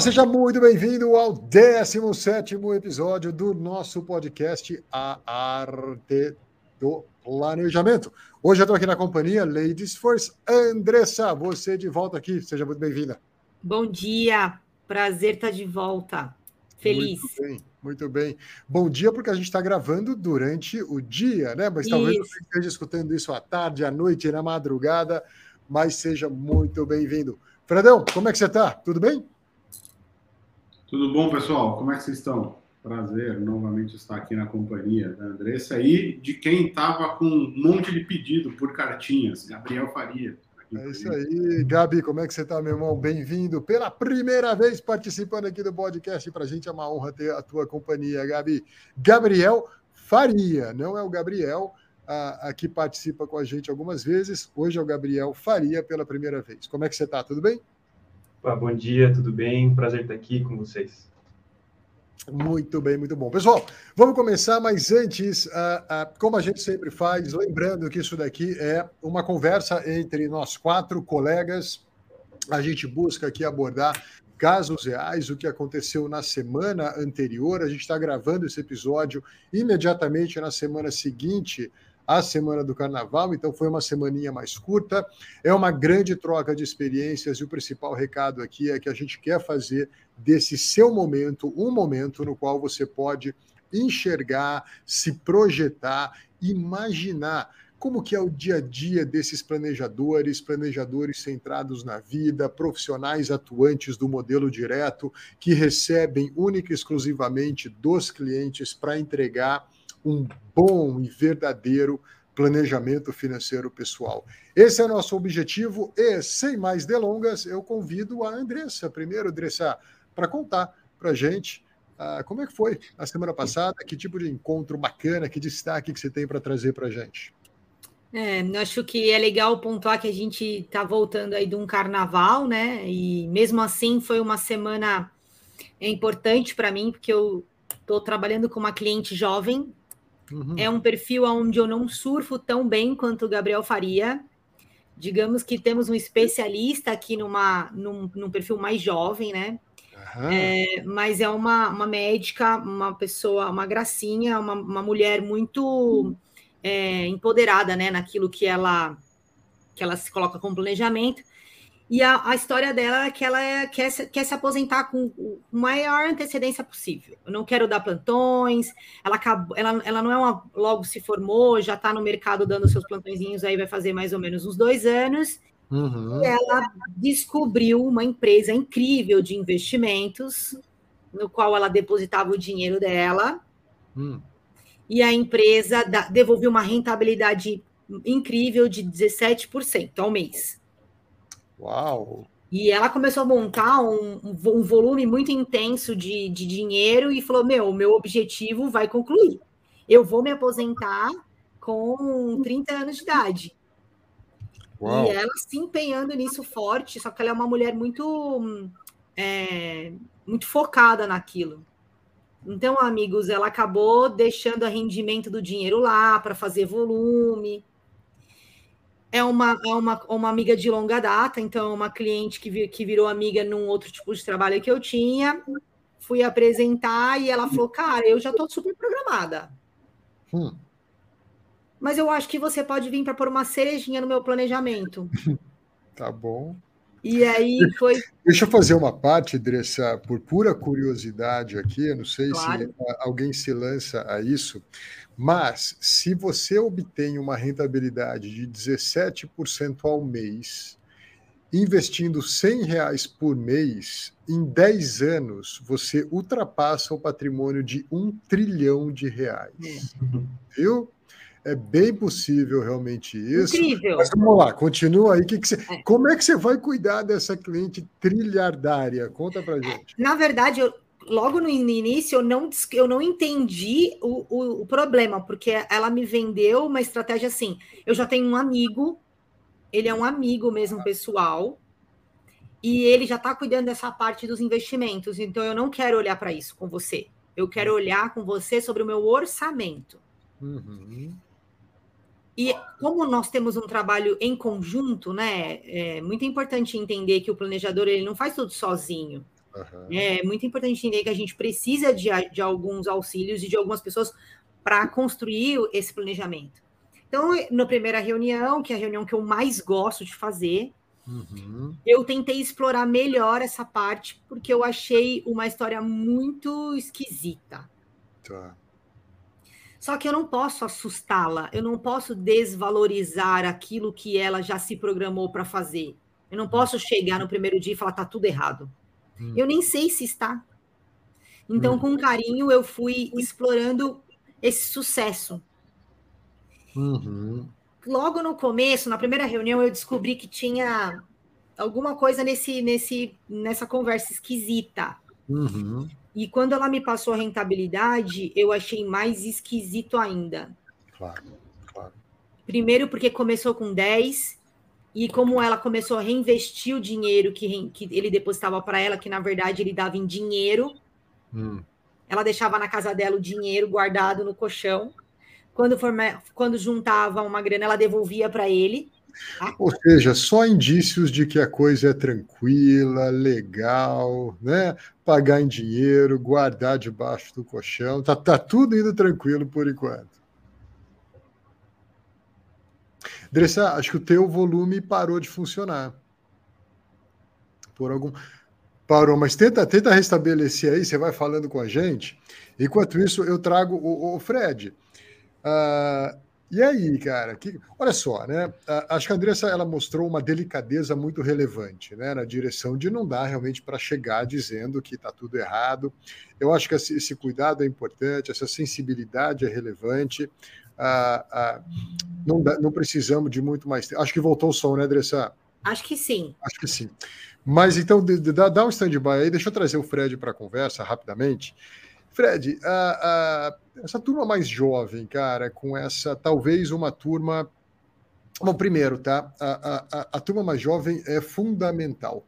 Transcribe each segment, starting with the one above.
Olá, seja muito bem-vindo ao 17 episódio do nosso podcast A Arte do Planejamento. Hoje eu estou aqui na companhia Ladies First. Andressa, você de volta aqui, seja muito bem-vinda. Bom dia, prazer estar de volta. Feliz. Muito bem, muito bem. Bom dia, porque a gente está gravando durante o dia, né? Mas talvez isso. você esteja escutando isso à tarde, à noite, na madrugada, mas seja muito bem-vindo. Fredão, como é que você está? Tudo bem? Tudo bom, pessoal? Como é que vocês estão? Prazer novamente estar aqui na companhia da Andressa e de quem estava com um monte de pedido por cartinhas, Gabriel Faria. É isso aí, Gabi, como é que você está, meu irmão? Bem-vindo pela primeira vez participando aqui do podcast. Para a gente é uma honra ter a tua companhia, Gabi. Gabriel Faria, não é o Gabriel a, a que participa com a gente algumas vezes. Hoje é o Gabriel Faria pela primeira vez. Como é que você está? Tudo bem? Bom dia, tudo bem? Prazer estar aqui com vocês. Muito bem, muito bom. Pessoal, vamos começar, mas antes, uh, uh, como a gente sempre faz, lembrando que isso daqui é uma conversa entre nós quatro colegas. A gente busca aqui abordar casos reais, o que aconteceu na semana anterior. A gente está gravando esse episódio imediatamente na semana seguinte a semana do carnaval, então foi uma semaninha mais curta. É uma grande troca de experiências e o principal recado aqui é que a gente quer fazer desse seu momento um momento no qual você pode enxergar, se projetar, imaginar como que é o dia a dia desses planejadores, planejadores centrados na vida, profissionais atuantes do modelo direto, que recebem única e exclusivamente dos clientes para entregar um bom e verdadeiro planejamento financeiro pessoal. Esse é nosso objetivo e, sem mais delongas, eu convido a Andressa, primeiro, Andressa, para contar para a gente uh, como é que foi a semana passada, que tipo de encontro bacana, que destaque que você tem para trazer para a gente. É, acho que é legal pontuar que a gente está voltando aí de um carnaval, né? E mesmo assim foi uma semana importante para mim, porque eu estou trabalhando com uma cliente jovem Uhum. É um perfil onde eu não surfo tão bem quanto o Gabriel faria. Digamos que temos um especialista aqui numa, num, num perfil mais jovem, né? Uhum. É, mas é uma, uma médica, uma pessoa, uma gracinha, uma, uma mulher muito é, empoderada, né? Naquilo que ela que ela se coloca como planejamento. E a, a, história dela é que ela é, quer, se, quer se aposentar com o maior antecedência possível. Eu não quero dar plantões. Ela, acabou, ela, ela não é uma. Logo se formou, já está no mercado dando seus plantõezinhos, aí vai fazer mais ou menos uns dois anos. Uhum. E ela descobriu uma empresa incrível de investimentos, no qual ela depositava o dinheiro dela. Uhum. E a empresa da, devolveu uma rentabilidade incrível de 17% ao mês. Uau! E ela começou a montar um, um volume muito intenso de, de dinheiro e falou: Meu, o meu objetivo vai concluir. Eu vou me aposentar com 30 anos de idade. Uau. E ela se empenhando nisso forte, só que ela é uma mulher muito, é, muito focada naquilo. Então, amigos, ela acabou deixando o rendimento do dinheiro lá para fazer volume é uma, é uma, uma amiga de longa data, então uma cliente que, que virou amiga num outro tipo de trabalho que eu tinha. Fui apresentar e ela falou: Cara, eu já estou super programada. Hum. Mas eu acho que você pode vir para pôr uma cerejinha no meu planejamento. tá bom. E aí foi. Deixa eu fazer uma parte, Dressa, por pura curiosidade aqui, não sei claro. se alguém se lança a isso. Mas, se você obtém uma rentabilidade de 17% ao mês, investindo 100 reais por mês, em 10 anos você ultrapassa o patrimônio de um trilhão de reais. Viu? É bem possível realmente isso. Incrível. Mas vamos lá, continua aí. Que que você, é. Como é que você vai cuidar dessa cliente trilhardária? Conta pra gente. Na verdade, eu, logo no início eu não, eu não entendi o, o, o, problema, porque ela me vendeu uma estratégia assim: eu já tenho um amigo, ele é um amigo mesmo pessoal, e ele já está cuidando dessa parte dos investimentos, então eu não quero olhar para isso com você. Eu quero olhar com você sobre o meu orçamento. Uhum. E como nós temos um trabalho em conjunto, né? É muito importante entender que o planejador ele não faz tudo sozinho. Uhum. É muito importante entender que a gente precisa de, de alguns auxílios e de algumas pessoas para construir esse planejamento. Então, na primeira reunião, que é a reunião que eu mais gosto de fazer, uhum. eu tentei explorar melhor essa parte, porque eu achei uma história muito esquisita. Tá. Só que eu não posso assustá-la, eu não posso desvalorizar aquilo que ela já se programou para fazer. Eu não posso chegar no primeiro dia e falar tá tudo errado. Hum. Eu nem sei se está. Então, hum. com carinho, eu fui explorando esse sucesso. Uhum. Logo no começo, na primeira reunião, eu descobri que tinha alguma coisa nesse, nesse, nessa conversa esquisita. Uhum. E quando ela me passou a rentabilidade, eu achei mais esquisito ainda. Claro, claro. Primeiro, porque começou com 10 e como ela começou a reinvestir o dinheiro que, que ele depositava para ela, que na verdade ele dava em dinheiro, hum. ela deixava na casa dela o dinheiro guardado no colchão. Quando, for, quando juntava uma grana, ela devolvia para ele. Ou seja, só indícios de que a coisa é tranquila, legal, né? Pagar em dinheiro, guardar debaixo do colchão, tá, tá tudo indo tranquilo por enquanto. Dressa, acho que o teu volume parou de funcionar. Por algum. Parou, mas tenta, tenta restabelecer aí, você vai falando com a gente. Enquanto isso, eu trago o, o Fred. Uh, e aí, cara, que, olha só, né? Acho que a Andressa ela mostrou uma delicadeza muito relevante, né? Na direção de não dar realmente para chegar dizendo que está tudo errado. Eu acho que esse, cuidado é importante, essa sensibilidade é relevante. Ah, ah, não, não, precisamos de muito mais tempo. Acho que voltou o som, né, Andressa? Acho que sim. Acho que sim. Mas então, dá, dá um stand-by aí, deixa eu trazer o Fred para a conversa rapidamente. Fred, essa turma mais jovem, cara, com essa, talvez uma turma. Bom, primeiro, tá? A, a, a turma mais jovem é fundamental.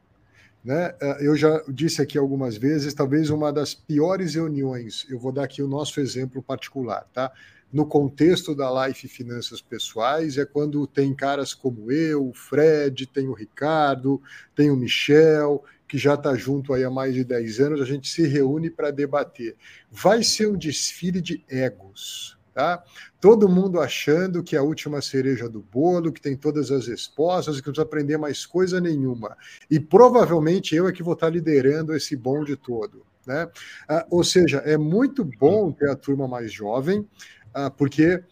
Né? Eu já disse aqui algumas vezes, talvez uma das piores reuniões, eu vou dar aqui o nosso exemplo particular, tá? no contexto da Life Finanças Pessoais é quando tem caras como eu, o Fred, tem o Ricardo, tem o Michel, que já está junto aí há mais de 10 anos, a gente se reúne para debater. Vai ser um desfile de egos, tá? Todo mundo achando que é a última cereja do bolo, que tem todas as respostas, que não precisa aprender mais coisa nenhuma. E provavelmente eu é que vou estar tá liderando esse bonde todo. Né? Ah, ou seja, é muito bom ter a turma mais jovem, ah, porque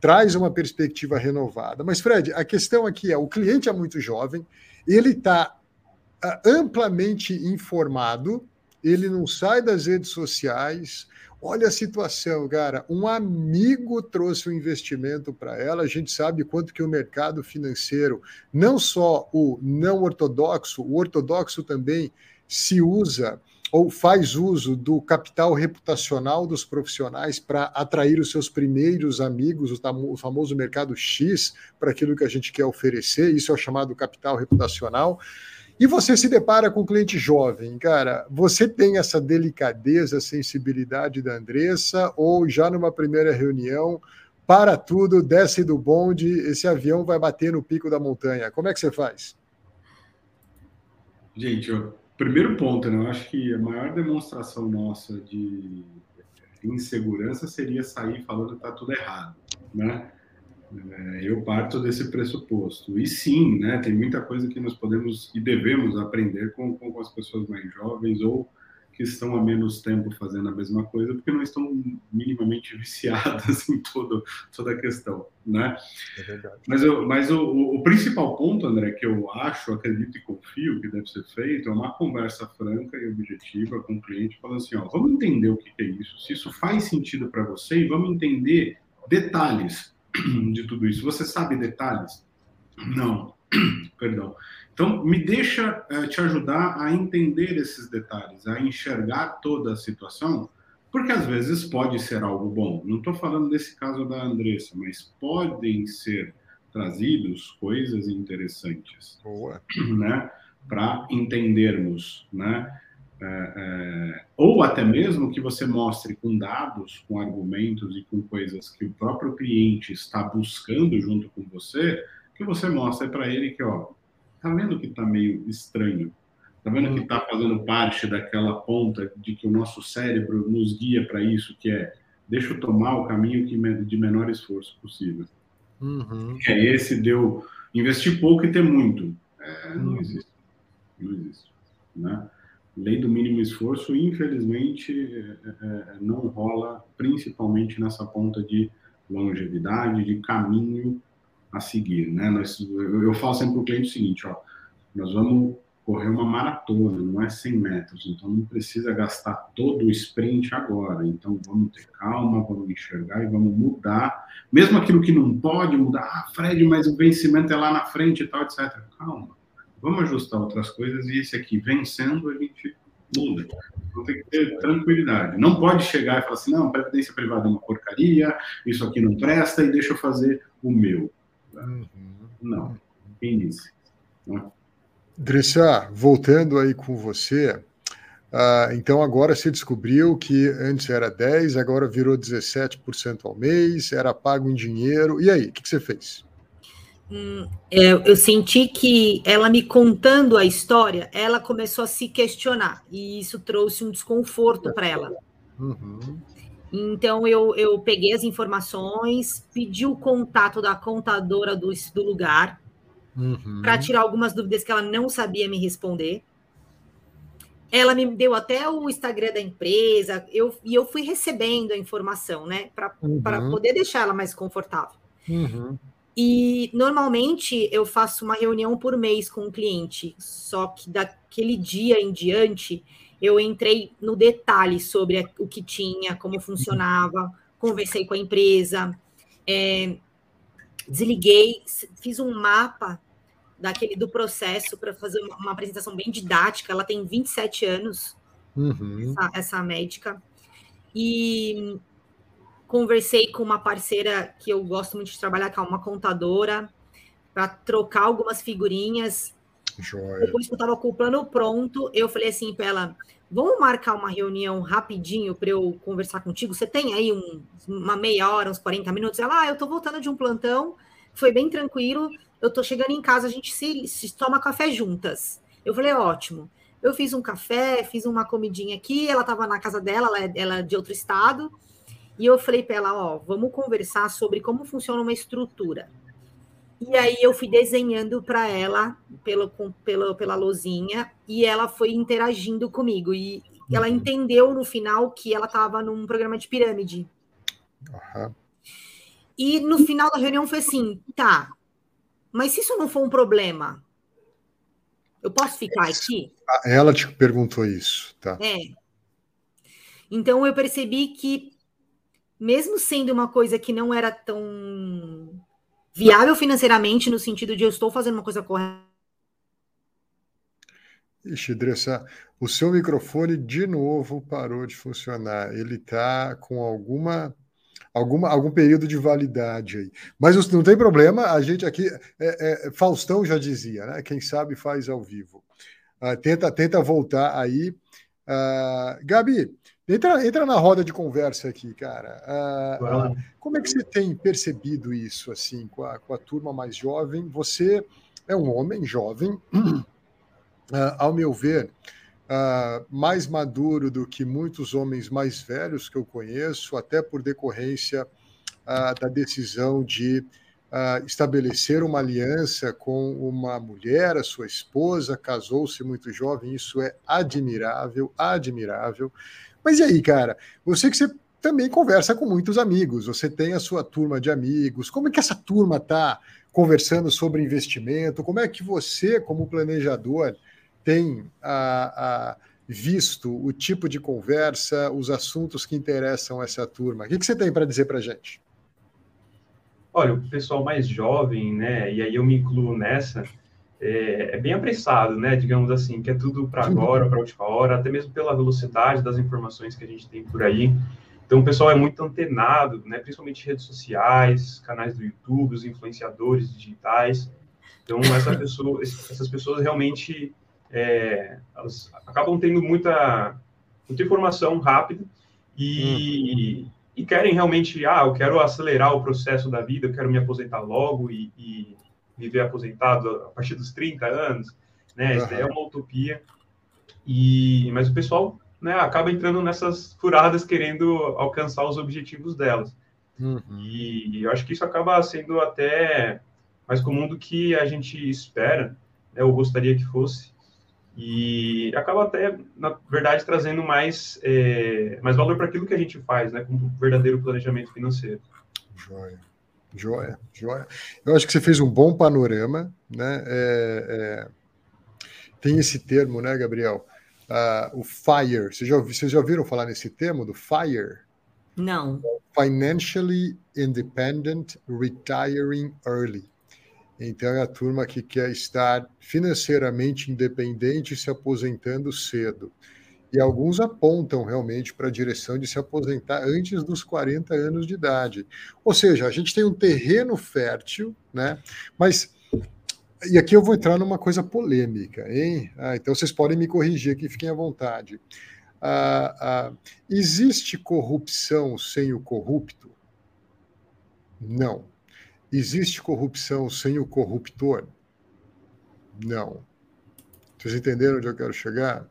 traz uma perspectiva renovada. Mas, Fred, a questão aqui é: o cliente é muito jovem, ele está amplamente informado, ele não sai das redes sociais. Olha a situação, cara. Um amigo trouxe um investimento para ela. A gente sabe quanto que o mercado financeiro, não só o não ortodoxo, o ortodoxo também se usa ou faz uso do capital reputacional dos profissionais para atrair os seus primeiros amigos, o famoso mercado X, para aquilo que a gente quer oferecer, isso é o chamado capital reputacional. E você se depara com um cliente jovem, cara, você tem essa delicadeza, sensibilidade da Andressa, ou já numa primeira reunião, para tudo, desce do bonde, esse avião vai bater no pico da montanha. Como é que você faz? Gente, eu Primeiro ponto, né? Eu acho que a maior demonstração nossa de insegurança seria sair falando que está tudo errado, né? É, eu parto desse pressuposto. E sim, né, tem muita coisa que nós podemos e devemos aprender com, com as pessoas mais jovens ou que estão há menos tempo fazendo a mesma coisa, porque não estão minimamente viciadas em todo, toda a questão, né? É. Mas, eu, mas o, o, principal ponto, André, que eu acho, acredito e confio que deve ser feito, é uma conversa franca e objetiva com o cliente, falando assim, ó, vamos entender o que é isso, se isso faz sentido para você e vamos entender detalhes de tudo isso. Você sabe detalhes? Não. Perdão. Então, me deixa uh, te ajudar a entender esses detalhes, a enxergar toda a situação, porque às vezes pode ser algo bom. Não estou falando desse caso da Andressa, mas podem ser trazidos coisas interessantes, Boa. né? Para entendermos, né? É, é, ou até mesmo que você mostre com dados, com argumentos e com coisas que o próprio cliente está buscando junto com você, que você mostre para ele que, ó, tá vendo que tá meio estranho? Tá vendo que tá fazendo parte daquela ponta de que o nosso cérebro nos guia para isso, que é deixa eu tomar o caminho que de menor esforço possível. Uhum. Que é esse deu investir pouco e ter muito. É, não uhum. existe. Não existe. Né? Lei do mínimo esforço, infelizmente, é, é, é, não rola, principalmente nessa ponta de longevidade, de caminho a seguir. Né? Eu falo sempre para o cliente o seguinte: ó, nós vamos correr uma maratona, não é 100 metros, então não precisa gastar todo o sprint agora. Então vamos ter calma, vamos enxergar e vamos mudar. Mesmo aquilo que não pode mudar, ah, Fred, mas o vencimento é lá na frente e tal, etc. Calma, vamos ajustar outras coisas e esse aqui vencendo a gente muda. Então tem que ter tranquilidade. Não pode chegar e falar assim, não, previdência privada é uma porcaria, isso aqui não presta e deixa eu fazer o meu. Uhum. Não, quem disse? Né? Dressa, voltando aí com você, uh, então agora se descobriu que antes era 10, agora virou 17% ao mês, era pago em dinheiro. E aí, o que, que você fez? Hum, é, eu senti que ela me contando a história, ela começou a se questionar, e isso trouxe um desconforto para ela. Uhum. Então eu, eu peguei as informações, pedi o contato da contadora do, do lugar uhum. para tirar algumas dúvidas que ela não sabia me responder. Ela me deu até o Instagram da empresa, eu, e eu fui recebendo a informação, né? Para uhum. poder deixar ela mais confortável. Uhum. E normalmente eu faço uma reunião por mês com o um cliente, só que daquele dia em diante eu entrei no detalhe sobre o que tinha, como funcionava, conversei com a empresa, é, desliguei, fiz um mapa daquele do processo para fazer uma, uma, apresentação bem didática. Ela tem 27 anos, uhum. essa, essa médica, e conversei com uma parceira que eu gosto muito de trabalhar, que é uma contadora, para trocar algumas figurinhas Joia. Depois que eu estava com o plano pronto, eu falei assim para ela: vamos marcar uma reunião rapidinho para eu conversar contigo? Você tem aí um, uma meia hora, uns 40 minutos? Ela, ah, eu estou voltando de um plantão, foi bem tranquilo, eu estou chegando em casa, a gente se, se toma café juntas. Eu falei, ótimo. Eu fiz um café, fiz uma comidinha aqui, ela estava na casa dela, ela é, ela é de outro estado, e eu falei para ela, ó, vamos conversar sobre como funciona uma estrutura. E aí eu fui desenhando para ela pelo, com, pela, pela lozinha e ela foi interagindo comigo. E ela uhum. entendeu no final que ela estava num programa de pirâmide. Uhum. E no final da reunião foi assim: tá, mas se isso não for um problema, eu posso ficar aqui? Ah, ela te perguntou isso, tá? É. Então eu percebi que, mesmo sendo uma coisa que não era tão viável financeiramente, no sentido de eu estou fazendo uma coisa correta. Ixi, o seu microfone de novo parou de funcionar. Ele está com alguma, alguma algum período de validade aí. Mas não tem problema, a gente aqui. É, é, Faustão já dizia, né? Quem sabe faz ao vivo. Uh, tenta, tenta voltar aí. Uh, Gabi, Entra, entra na roda de conversa aqui, cara. Ah, como é que você tem percebido isso, assim, com a, com a turma mais jovem? Você é um homem jovem, ah, ao meu ver, ah, mais maduro do que muitos homens mais velhos que eu conheço, até por decorrência da decisão de estabelecer uma aliança com uma mulher, a sua esposa, casou-se muito jovem, isso é admirável, admirável. Mas e aí, cara? Você que você também conversa com muitos amigos, você tem a sua turma de amigos. Como é que essa turma está conversando sobre investimento? Como é que você, como planejador, tem a, a visto o tipo de conversa, os assuntos que interessam essa turma? O que, que você tem para dizer para a gente? Olha, o pessoal mais jovem, né, e aí eu me incluo nessa, é, é, bem apressado, né? Digamos assim, que é tudo para agora, para a última hora, até mesmo pela velocidade das informações que a gente tem por aí. Então, o pessoal é muito antenado, né? Principalmente redes sociais, canais do YouTube, os influenciadores digitais. Então, essa pessoa, essas pessoas realmente é, elas acabam tendo muita, muita informação rápida e, hum. e, querem realmente, ah, eu quero acelerar o processo da vida, eu quero me aposentar logo e, e viver aposentado a partir dos 30 anos, né? Uhum. Isso é uma utopia. E, mas o pessoal né, acaba entrando nessas furadas querendo alcançar os objetivos delas. Uhum. E eu acho que isso acaba sendo até mais comum do que a gente espera, né, ou gostaria que fosse. E acaba até, na verdade, trazendo mais, é, mais valor para aquilo que a gente faz, né, como verdadeiro planejamento financeiro. Joia. Joia, joia. Eu acho que você fez um bom panorama, né? É, é... Tem esse termo, né, Gabriel? Uh, o FIRE. Vocês já, vocês já ouviram falar nesse termo do FIRE? Não. Financially Independent Retiring Early. Então é a turma que quer estar financeiramente independente e se aposentando cedo. E alguns apontam realmente para a direção de se aposentar antes dos 40 anos de idade. Ou seja, a gente tem um terreno fértil, né? Mas e aqui eu vou entrar numa coisa polêmica, hein? Ah, então vocês podem me corrigir aqui, fiquem à vontade. Ah, ah, existe corrupção sem o corrupto? Não. Existe corrupção sem o corruptor? Não. Vocês entenderam onde eu quero chegar?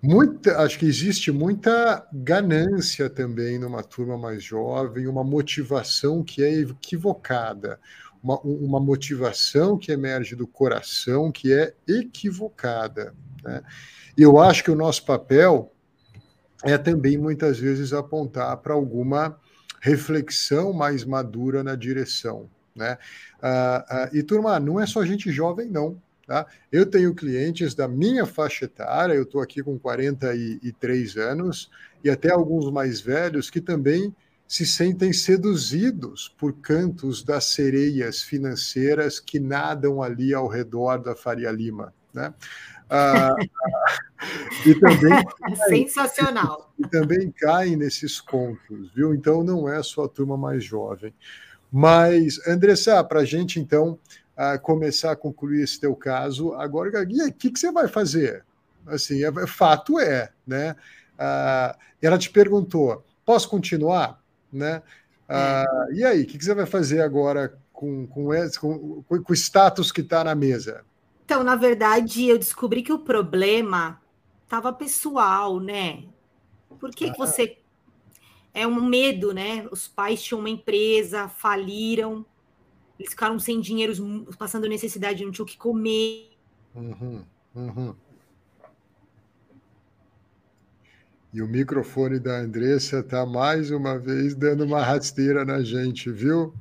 Muita, acho que existe muita ganância também numa turma mais jovem, uma motivação que é equivocada, uma, uma motivação que emerge do coração que é equivocada. Né? E eu acho que o nosso papel é também muitas vezes apontar para alguma reflexão mais madura na direção. Né? Ah, ah, e turma, não é só gente jovem, não. Tá? Eu tenho clientes da minha faixa etária, eu estou aqui com 43 anos, e até alguns mais velhos que também se sentem seduzidos por cantos das sereias financeiras que nadam ali ao redor da Faria Lima. Né? Ah, e também sensacional e também caem nesses contos, viu? Então não é só a turma mais jovem. Mas Andressa, para a gente então a começar a concluir esse teu caso. Agora, o que, que você vai fazer? Assim, é, fato é, né? Ah, ela te perguntou, posso continuar? Né? Ah, e aí, o que, que você vai fazer agora com, com, esse, com, com o status que está na mesa? Então, na verdade, eu descobri que o problema estava pessoal, né? Por que, ah. que você. É um medo, né? Os pais tinham uma empresa, faliram, eles ficaram sem dinheiro, passando necessidade, não tinham o que comer. Uhum, uhum. E o microfone da Andressa está mais uma vez dando uma rasteira na gente, viu?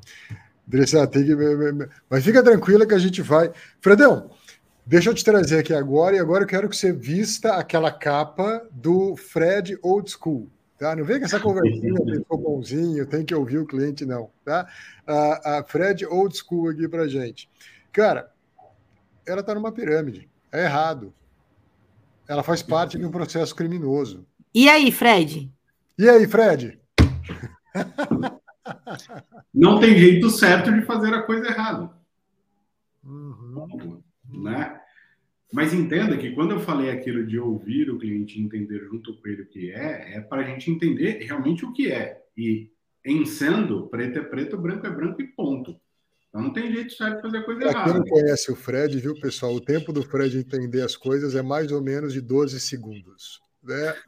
Andressa, tem que. Mas fica tranquila que a gente vai. Fredão, deixa eu te trazer aqui agora, e agora eu quero que você vista aquela capa do Fred Old School. Tá? Não vem com essa conversinha, sou bonzinho, tem que ouvir o cliente, não. Tá? A, a Fred Old School aqui para gente. Cara, ela está numa pirâmide. É errado. Ela faz parte de um processo criminoso. E aí, Fred? E aí, Fred? Não tem jeito certo de fazer a coisa errada. Uhum. Né? Mas entenda que quando eu falei aquilo de ouvir o cliente entender junto com ele o que é, é para a gente entender realmente o que é. E em sendo, preto é preto, branco é branco e ponto. Então não tem jeito certo de fazer coisa pra errada. Quem não conhece o Fred, viu, pessoal? O tempo do Fred entender as coisas é mais ou menos de 12 segundos. Né?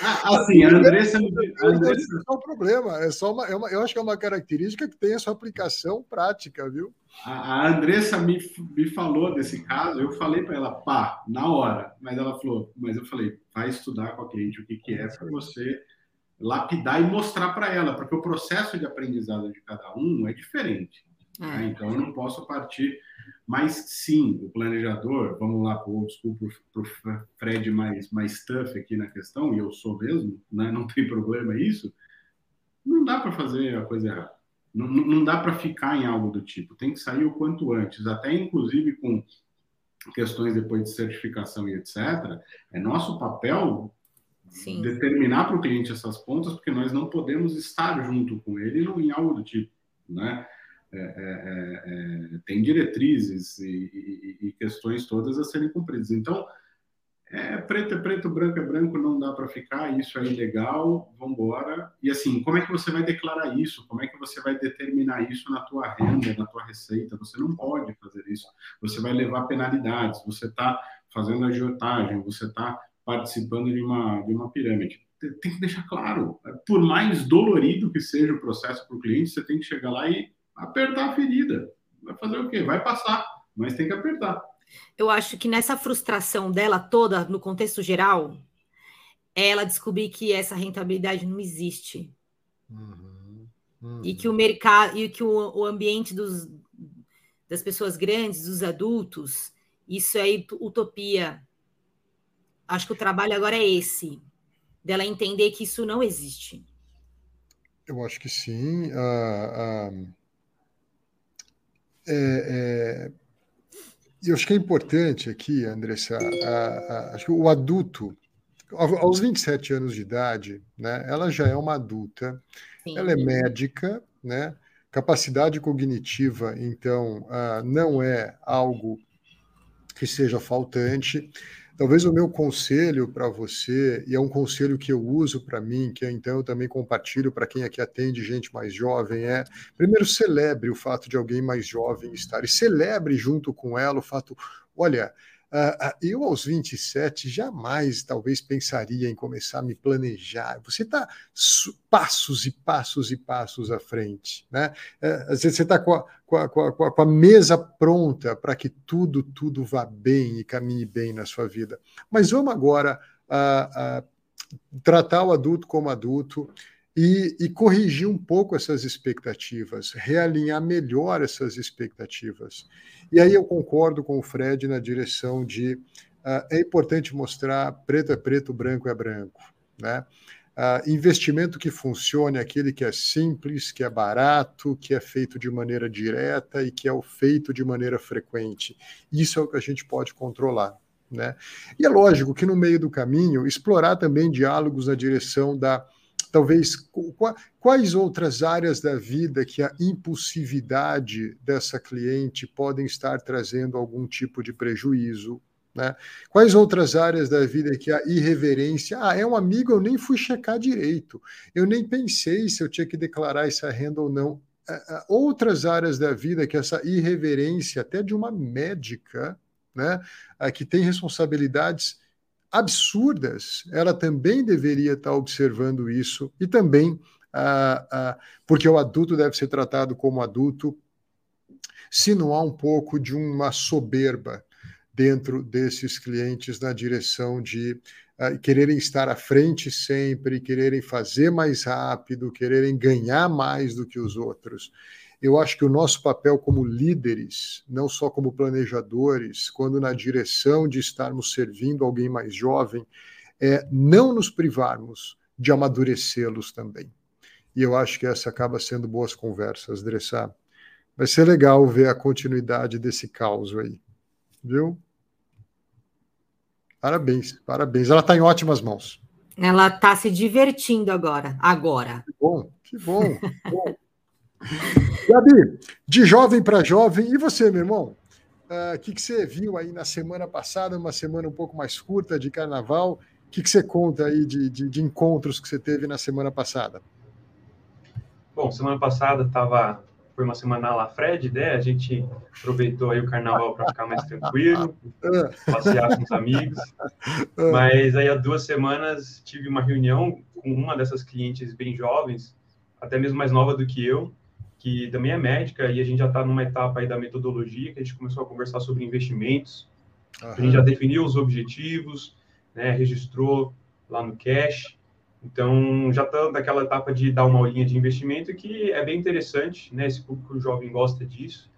Ah, assim, a Andressa. A Andressa... é um problema. É só uma, é uma, eu acho que é uma característica que tem a sua aplicação prática, viu? A, Andressa me, me falou desse caso, eu falei para ela, pá, na hora. Mas ela falou, mas eu falei, vai estudar com a cliente o que, que é para você lapidar e mostrar para ela, porque o processo de aprendizado de cada um é diferente. É. Né? Então eu não posso partir. Mas sim, o planejador, vamos lá o para o Fred mais, mais tough aqui na questão, e eu sou mesmo, né? não tem problema isso, não dá para fazer a coisa errada. Não, não dá para ficar em algo do tipo, tem que sair o quanto antes, até inclusive com questões depois de certificação e etc. É nosso papel Sim. determinar para o cliente essas pontas, porque nós não podemos estar junto com ele em algo do tipo, né? É, é, é, é, tem diretrizes e, e, e, questões todas a serem cumpridas. Então, é preto é preto, branco é branco, não dá para ficar, isso é ilegal, vamos embora. E assim, como é que você vai declarar isso? Como é que você vai determinar isso na tua renda, na tua receita? Você não pode fazer isso. Você vai levar penalidades, você está fazendo agiotagem, você está participando de uma, de uma pirâmide. Tem que deixar claro, por mais dolorido que seja o processo para o cliente, você tem que chegar lá e apertar a ferida. Vai fazer o quê? Vai passar, mas tem que apertar. Eu acho que nessa frustração dela toda, no contexto geral, é ela descobrir que essa rentabilidade não existe. Uhum, uhum. E que o mercado e que o, o ambiente dos, das pessoas grandes, dos adultos, isso é utopia. Acho que o trabalho agora é esse, dela entender que isso não existe. Eu acho que sim. Uh, uh, é, é, eu acho que é importante aqui, Andressa, acho que o adulto, aos 27 anos de idade, né, ela já é uma adulta, sim. ela é médica, né, capacidade cognitiva, então, uh, não é algo que seja faltante. Talvez o meu conselho para você, e é um conselho que eu uso para mim, que então eu também compartilho para quem aqui atende gente mais jovem, é primeiro celebre o fato de alguém mais jovem estar, e celebre junto com ela o fato, olha, eu, aos 27, jamais talvez pensaria em começar a me planejar. Você está passos e passos e passos à frente. Né? Uh, às vezes você está com, com, com, a mesa pronta para que tudo, tudo vá bem e caminhe bem na sua vida. Mas vamos agora uh, tratar o adulto como adulto e, e, corrigir um pouco essas expectativas, realinhar melhor essas expectativas. E aí eu concordo com o Fred na direção de uh, é importante mostrar preto é preto, branco é branco. Né? Uh, investimento que funcione aquele que é simples, que é barato, que é feito de maneira direta e que é feito de maneira frequente. Isso é o que a gente pode controlar. Né? E é lógico que no meio do caminho, explorar também diálogos na direção da talvez quais outras áreas da vida que a impulsividade dessa cliente podem estar trazendo algum tipo de prejuízo, né? Quais outras áreas da vida que a irreverência, ah, é um amigo, eu nem fui checar direito, eu nem pensei se eu tinha que declarar essa renda ou não. Outras áreas da vida que essa irreverência, até de uma médica, né, que tem responsabilidades absurdas, ela também deveria estar observando isso e também ah, ah, porque o adulto deve ser tratado como adulto, se não há um pouco de uma soberba dentro desses clientes na direção de uh, quererem estar à frente sempre, quererem fazer mais rápido, quererem ganhar mais do que os outros eu acho que o nosso papel como líderes, não só como planejadores, quando na direção de estarmos servindo alguém mais jovem, é não nos privarmos de amadurecê-los também. E eu acho que essa acaba sendo boas conversas, Dressar. Vai ser legal ver a continuidade desse caos aí, viu? Parabéns, parabéns. Ela está em ótimas mãos. Ela está se divertindo agora. Agora. Que bom, que bom. Que bom. Gabi, de jovem para jovem, e você, meu irmão? Ah, o uh, que, que você viu aí na semana passada, uma semana um pouco mais curta de carnaval? O que, que você conta aí de, de, de encontros que você teve na semana passada? Bom, semana passada tava, foi uma semana lá Fred, né? A gente aproveitou aí o carnaval para ficar mais tranquilo, ah. passear com os amigos. Ah. Mas aí há duas semanas tive uma reunião com uma dessas clientes bem jovens, até mesmo mais nova do que eu, que também é médica, e a gente já está numa etapa aí da metodologia, que a gente começou a conversar sobre investimentos, uhum. a gente já definiu os objetivos, né, registrou lá no cash, então já está naquela etapa de dar uma aulinha de investimento que é bem interessante, né, esse público jovem gosta disso,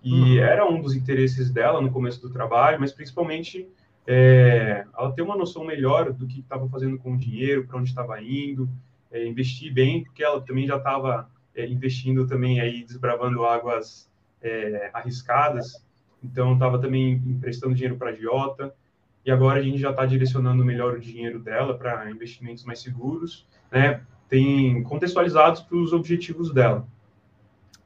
e uhum. era um dos interesses dela no começo do trabalho, mas principalmente é, ela ter uma noção melhor do que estava fazendo com o dinheiro, para onde estava indo, é, investir bem, porque ela também já estava investindo também aí, desbravando águas é, arriscadas. Então, estava também emprestando dinheiro para a Giota. E agora a gente já está direcionando melhor o dinheiro dela para investimentos mais seguros, né? Tem contextualizados para os objetivos dela.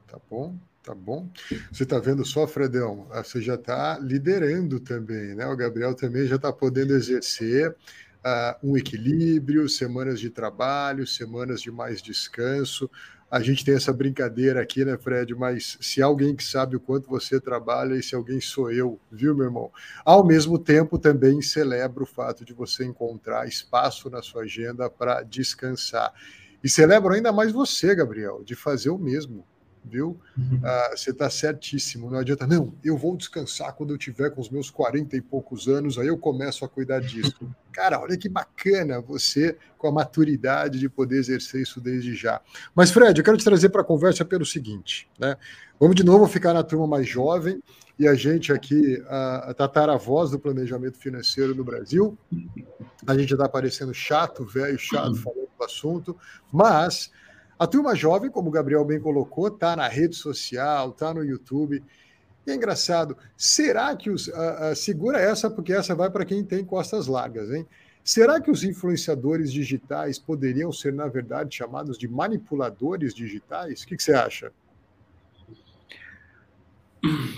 Tá bom. Tá bom. Você está vendo só, Fredão? Ah, você já está liderando também, né? O Gabriel também já está podendo exercer uh, um equilíbrio, semanas de trabalho, semanas de mais descanso. A gente tem essa brincadeira aqui, né, Fred? Mas se alguém que sabe o quanto você trabalha, esse alguém sou eu, viu, meu irmão? Ao mesmo tempo, também celebro o fato de você encontrar espaço na sua agenda para descansar. E celebro ainda mais você, Gabriel, de fazer o mesmo viu? Uhum. Ah, você está certíssimo. Não adianta, não, eu vou descansar quando eu tiver com os meus 40 e poucos anos, aí eu começo a cuidar disso. Cara, olha que bacana você com a maturidade de poder exercer isso desde já. Mas, Fred, eu quero te trazer para a conversa pelo seguinte, né? Vamos de novo ficar na turma mais jovem e a gente aqui, a, a tataravós do planejamento financeiro no Brasil. A gente está parecendo chato, velho, chato, uhum. falando do assunto, mas a turma jovem, como o Gabriel bem colocou, está na rede social, está no YouTube. E é engraçado, será que os. Uh, uh, segura essa, porque essa vai para quem tem costas largas, hein? Será que os influenciadores digitais poderiam ser, na verdade, chamados de manipuladores digitais? O que, que você acha?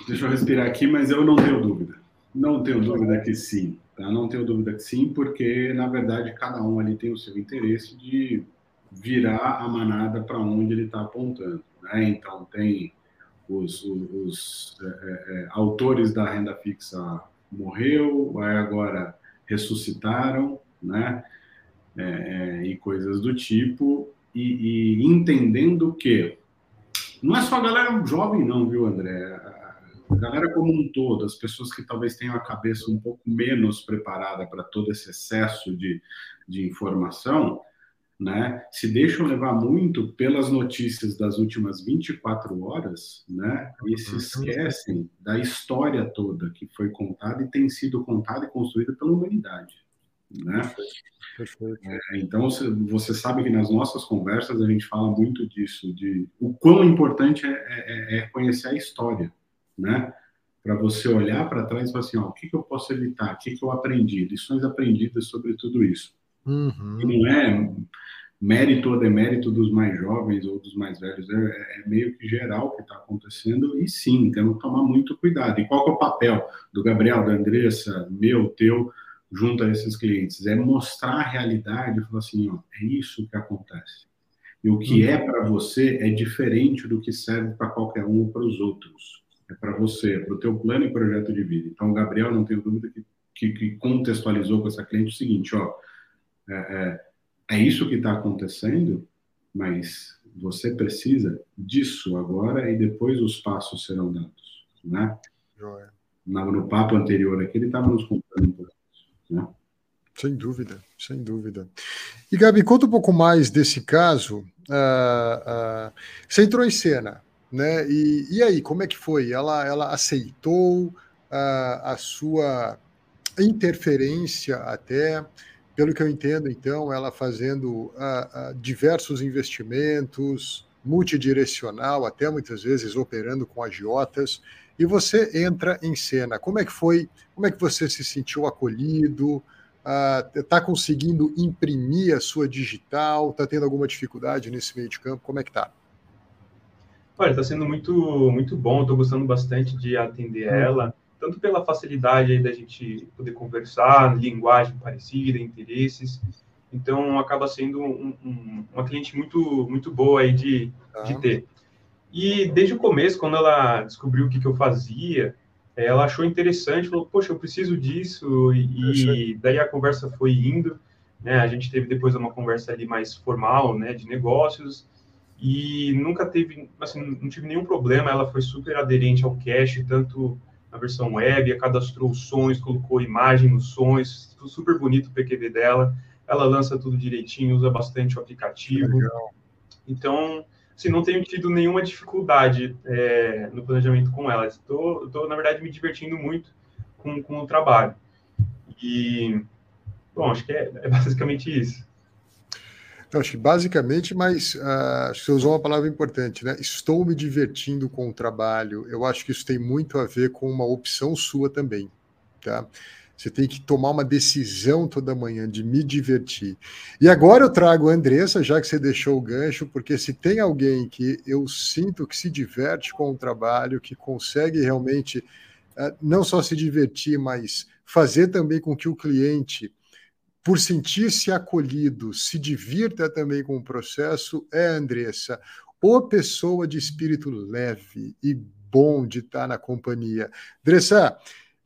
Deixa eu respirar aqui, mas eu não tenho dúvida. Não tenho dúvida que sim. Tá? Não tenho dúvida que sim, porque, na verdade, cada um ali tem o seu interesse de virar a manada para onde ele está apontando. Né? Então, tem os, os, os é, é, é, autores da renda fixa morreu, agora ressuscitaram, né? É, é, e coisas do tipo, e, e, entendendo que não é só a galera jovem, não, viu, André? A galera como um todo, as pessoas que talvez tenham a cabeça um pouco menos preparada para todo esse excesso de, de informação, né, se deixam levar muito pelas notícias das últimas 24 horas, né, e se uhum. esquecem da história toda que foi contada e tem sido contada e construída pela humanidade. Né? É, então, você sabe que nas nossas conversas a gente fala muito disso, de o quão importante é, é, é conhecer a história, né? Para você olhar para trás e falar assim: ó, o que, que eu posso evitar? O que, que eu aprendi? Lições aprendidas sobre tudo isso. Uhum. E não é mérito ou demérito dos mais jovens ou dos mais velhos, é, é meio que geral o que está acontecendo, e sim, temos que tomar muito cuidado. E qual é o papel do Gabriel, da Andressa, meu, teu, junto a esses clientes? É mostrar a realidade e falar assim, ó, é isso que acontece. E o que uhum. é para você é diferente do que serve para qualquer um ou para os outros. É para você, é para o teu plano e projeto de vida. Então, o Gabriel, não tenho dúvida que, que, que contextualizou com essa cliente o seguinte, ó, é, é, é isso que está acontecendo, mas você precisa disso agora e depois os passos serão dados, né? No, no papo anterior aqui ele estava nos contando um pouco né? Sem dúvida, sem dúvida. E Gabi, conta um pouco mais desse caso. Uh, uh, você entrou em cena, né? E, e aí, como é que foi? Ela, ela aceitou uh, a sua interferência até? Pelo que eu entendo, então, ela fazendo uh, uh, diversos investimentos, multidirecional, até muitas vezes operando com agiotas, e você entra em cena. Como é que foi? Como é que você se sentiu acolhido? Está uh, conseguindo imprimir a sua digital? Está tendo alguma dificuldade nesse meio de campo? Como é que está? Olha, está sendo muito, muito bom. Estou gostando bastante de atender hum. ela tanto pela facilidade aí da gente poder conversar, linguagem parecida, interesses. Então, acaba sendo um, um, uma cliente muito, muito boa aí de, de tá. ter. E desde o começo, quando ela descobriu o que, que eu fazia, ela achou interessante, falou, poxa, eu preciso disso, e, e daí a conversa foi indo, né, a gente teve depois uma conversa ali mais formal, né, de negócios, e nunca teve, assim, não tive nenhum problema, ela foi super aderente ao cash, tanto a versão web, cadastrou sons, colocou imagem nos sons, super bonito o PQV dela. Ela lança tudo direitinho, usa bastante o aplicativo. Legal. Então, assim, não tenho tido nenhuma dificuldade é, no planejamento com ela. Estou, estou, na verdade, me divertindo muito com, com o trabalho. E, bom, acho que é, é basicamente isso. Então, acho que basicamente, mas uh, você usou uma palavra importante, né? Estou me divertindo com o trabalho. Eu acho que isso tem muito a ver com uma opção sua também, tá? Você tem que tomar uma decisão toda manhã de me divertir. E agora eu trago a Andressa, já que você deixou o gancho, porque se tem alguém que eu sinto que se diverte com o trabalho, que consegue realmente uh, não só se divertir, mas fazer também com que o cliente por sentir-se acolhido, se divirta também com o processo, é Andressa. Ou pessoa de espírito leve e bom de estar na companhia. Andressa,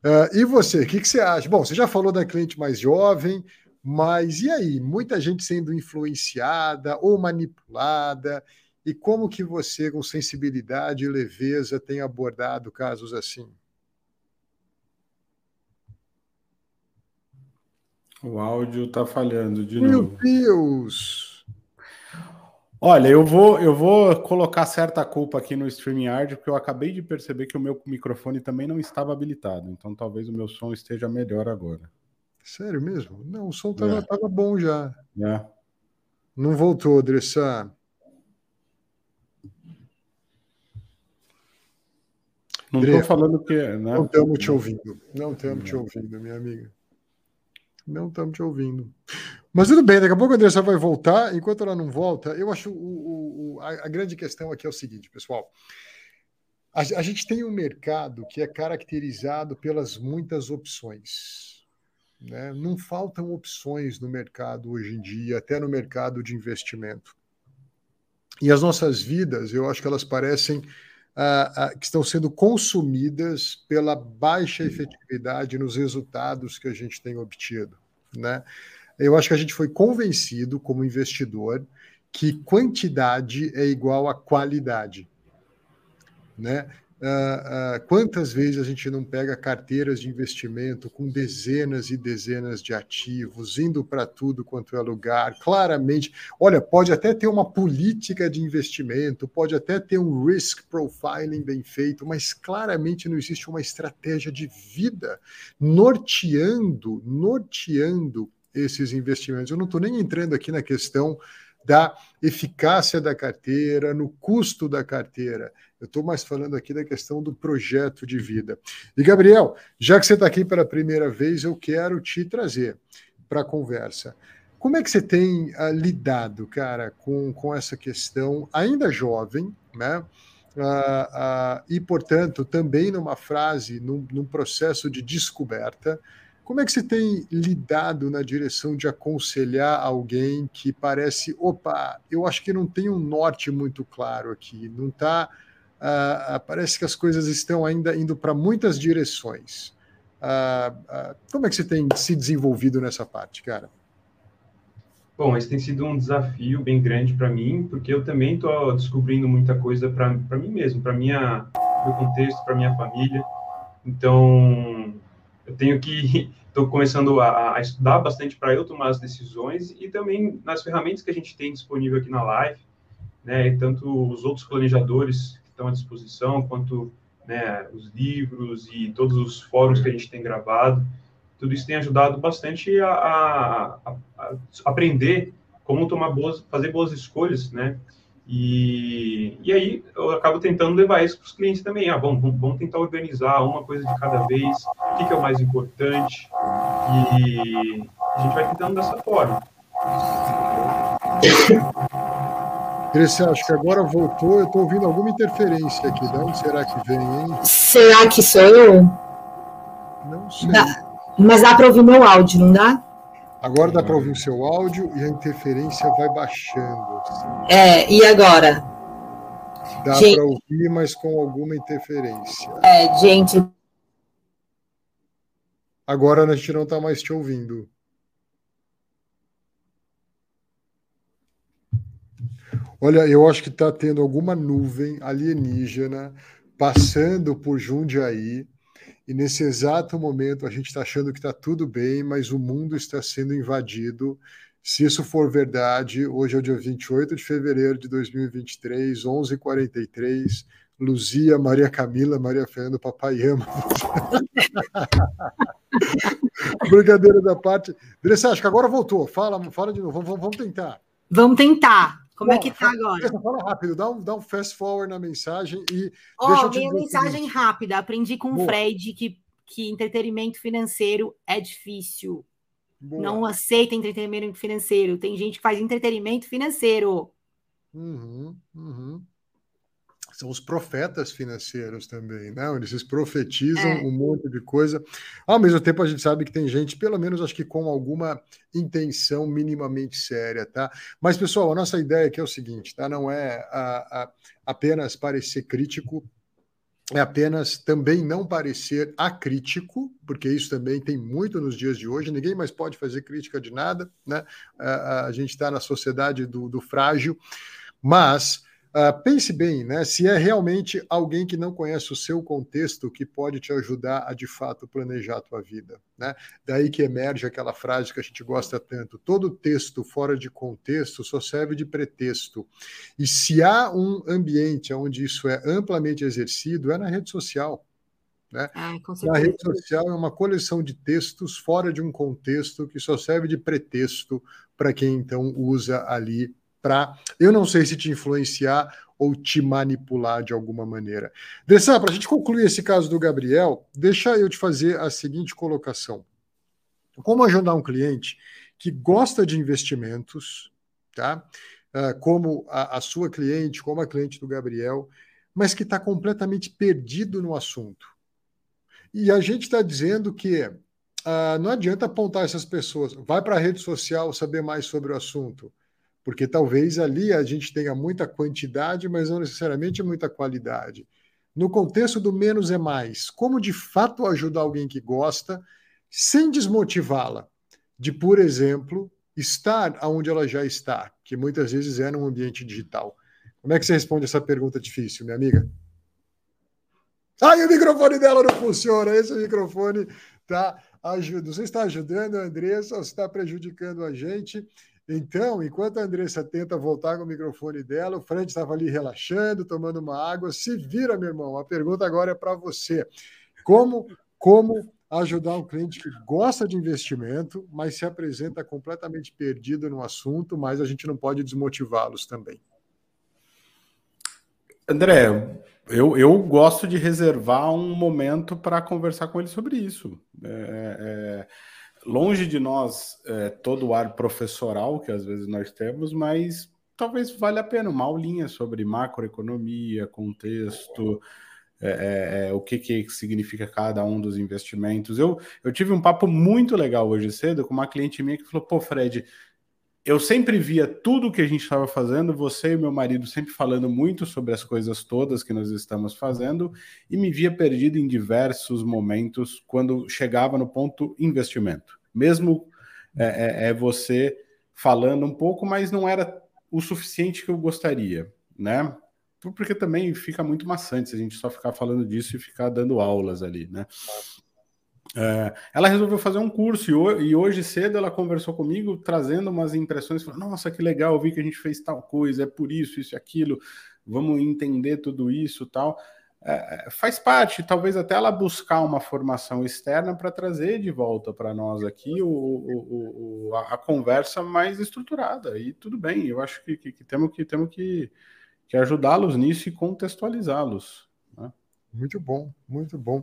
uh, e você, o que, que você acha? Bom, você já falou da cliente mais jovem, mas e aí? Muita gente sendo influenciada ou manipulada, e como que você, com sensibilidade e leveza, tem abordado casos assim? O áudio está falhando de Meu novo. Meu Deus! Olha, eu vou, eu vou colocar certa culpa aqui no StreamYard, porque eu acabei de perceber que o meu microfone também não estava habilitado. Então talvez o meu som esteja melhor agora. Sério mesmo? Não, o som estava é. bom já. É. Não voltou, Adressar. Não estou falando que. Né? Não estamos te ouvindo. Não estamos te ouvindo, minha amiga. Não estamos te ouvindo. Mas tudo bem, daqui a pouco a Andressa vai voltar. Enquanto ela não volta, eu acho o, o, a, a, grande questão aqui é o seguinte, pessoal. A, a, gente tem um mercado que é caracterizado pelas muitas opções. Né? Não faltam opções no mercado hoje em dia, até no mercado de investimento. E as nossas vidas, eu acho que elas parecem uh, uh, que estão sendo consumidas pela baixa efetividade nos resultados que a gente tem obtido. Né? Eu acho que a gente foi convencido, como investidor, que quantidade é igual a qualidade. Né? Uh, uh, quantas vezes a gente não pega carteiras de investimento com dezenas e dezenas de ativos, indo para tudo quanto é lugar, claramente. Olha, pode até ter uma política de investimento, pode até ter um risk profiling bem feito, mas claramente não existe uma estratégia de vida norteando, norteando esses investimentos. Eu não estou nem entrando aqui na questão da eficácia da carteira, no custo da carteira. Eu estou mais falando aqui da questão do projeto de vida. E, Gabriel, já que você está aqui pela primeira vez, eu quero te trazer para a conversa. Como é que você tem uh, lidado, cara, com, com essa questão, ainda jovem, né? Uh, uh, e, portanto, também numa frase, num, num processo de descoberta, como é que você tem lidado na direção de aconselhar alguém que parece, opa, eu acho que não tem um norte muito claro aqui, não está. Uh, uh, parece que as coisas estão ainda indo para muitas direções. Uh, como é que você tem se desenvolvido nessa parte, cara? Bom, esse tem sido um desafio bem grande para mim, porque eu também estou descobrindo muita coisa para mim mesmo, para minha meu contexto, para minha família. Então, eu tenho que estou começando a, a, estudar bastante para eu tomar as decisões e também nas ferramentas que a gente tem disponível aqui na live, né, tanto os outros planejadores que estão à disposição, quanto né, os livros e todos os fóruns que a gente tem gravado, tudo isso tem ajudado bastante a, a, a aprender como tomar boas, fazer boas escolhas, né, e, e aí eu acabo tentando levar isso para os clientes também. Ah, vamos, vamos tentar organizar uma coisa de cada vez, o que, que é o mais importante, e a gente vai tentando dessa forma. Cresce, acho que agora voltou. Eu estou ouvindo alguma interferência aqui. De onde será que vem, hein? Será que sou eu? Não sei. Dá, mas dá para ouvir meu áudio, não dá? Agora dá para ouvir o seu áudio e a interferência vai baixando. Assim. É, e agora? Dá para ouvir, mas com alguma interferência. É, gente. Agora a gente não está mais te ouvindo. Olha, eu acho que está tendo alguma nuvem alienígena passando por Jundiaí e nesse exato momento a gente está achando que está tudo bem, mas o mundo está sendo invadido. Se isso for verdade, hoje é o dia 28 de fevereiro de 2023, 11h43. Luzia, Maria Camila, Maria Fernanda, Papai ama. Brincadeira da parte. Andressa, acho que agora voltou. Fala, fala de novo. Vamos, vamos tentar. Vamos tentar. Como Bom, é que tá agora? Fala rápido, dá um, dá um fast forward na mensagem e. Ó, oh, minha mensagem rápida. Aprendi com Boa. o Fred que, que entretenimento financeiro é difícil. Boa. Não aceita entretenimento financeiro. Tem gente que faz entretenimento financeiro. Uhum, uhum são os profetas financeiros também, né? Eles profetizam é. um monte de coisa. Ao mesmo tempo, a gente sabe que tem gente, pelo menos acho que com alguma intenção minimamente séria, tá? Mas, pessoal, a nossa ideia aqui é o seguinte, tá? Não é a, a, apenas parecer crítico, é apenas também não parecer acrítico, porque isso também tem muito nos dias de hoje, ninguém mais pode fazer crítica de nada, né? A, a gente está na sociedade do, do frágil, mas Uh, pense bem, né? Se é realmente alguém que não conhece o seu contexto que pode te ajudar a de fato planejar a tua vida, né? Daí que emerge aquela frase que a gente gosta tanto: todo texto fora de contexto só serve de pretexto. E se há um ambiente onde isso é amplamente exercido, é na rede social. Né? Ah, na rede social é uma coleção de textos fora de um contexto que só serve de pretexto para quem então usa ali para, eu não sei se te influenciar ou te manipular de alguma maneira. Dessa, para a gente concluir esse caso do Gabriel, deixa eu te fazer a seguinte colocação. Como ajudar um cliente que gosta de investimentos, tá? Uh, como a, a, sua cliente, como a cliente do Gabriel, mas que está completamente perdido no assunto. E a gente está dizendo que uh, não adianta apontar essas pessoas, vai para a rede social saber mais sobre o assunto porque talvez ali a gente tenha muita quantidade, mas não necessariamente muita qualidade. No contexto do menos é mais, como de fato ajudar alguém que gosta sem desmotivá-la de, por exemplo, estar onde ela já está, que muitas vezes é num ambiente digital. Como é que você responde essa pergunta difícil, minha amiga? Ai, o microfone dela não funciona. Esse microfone está ajudando. Você está ajudando Andressa ou está prejudicando a gente? Então, enquanto a Andressa tenta voltar com o microfone dela, o Fred estava ali relaxando, tomando uma água. Se vira, meu irmão. A pergunta agora é para você. Como, como ajudar um cliente que gosta de investimento, mas se apresenta completamente perdido no assunto, mas a gente não pode desmotivá-los também? André, eu, eu gosto de reservar um momento para conversar com ele sobre isso. É, é longe de nós é, todo o ar professoral que às vezes nós temos, mas talvez valha a pena uma aulinha sobre macroeconomia, contexto, é, é, é, o que, que significa cada um dos investimentos. Eu, eu tive um papo muito legal hoje cedo com uma cliente minha que falou: pô, Fred, eu sempre via tudo que a gente estava fazendo, você e meu marido sempre falando muito sobre as coisas todas que nós estamos fazendo, e me via perdido em diversos momentos quando chegava no ponto investimento. Mesmo é, é, é você falando um pouco, mas não era o suficiente que eu gostaria, né? Porque também fica muito maçante se a gente só ficar falando disso e ficar dando aulas ali, né? É, ela resolveu fazer um curso e, hoje cedo ela conversou comigo, trazendo umas impressões, falou, nossa, que legal, vi que a gente fez tal coisa, é por isso, isso e aquilo, vamos entender tudo isso tal. É, é faz parte, talvez até ela buscar uma formação externa para trazer de volta para nós aqui o, o, o, a, a, conversa mais estruturada. E tudo bem, eu acho que, que, que temos que, temos que, que ajudá-los nisso e contextualizá-los. Muito bom, muito bom.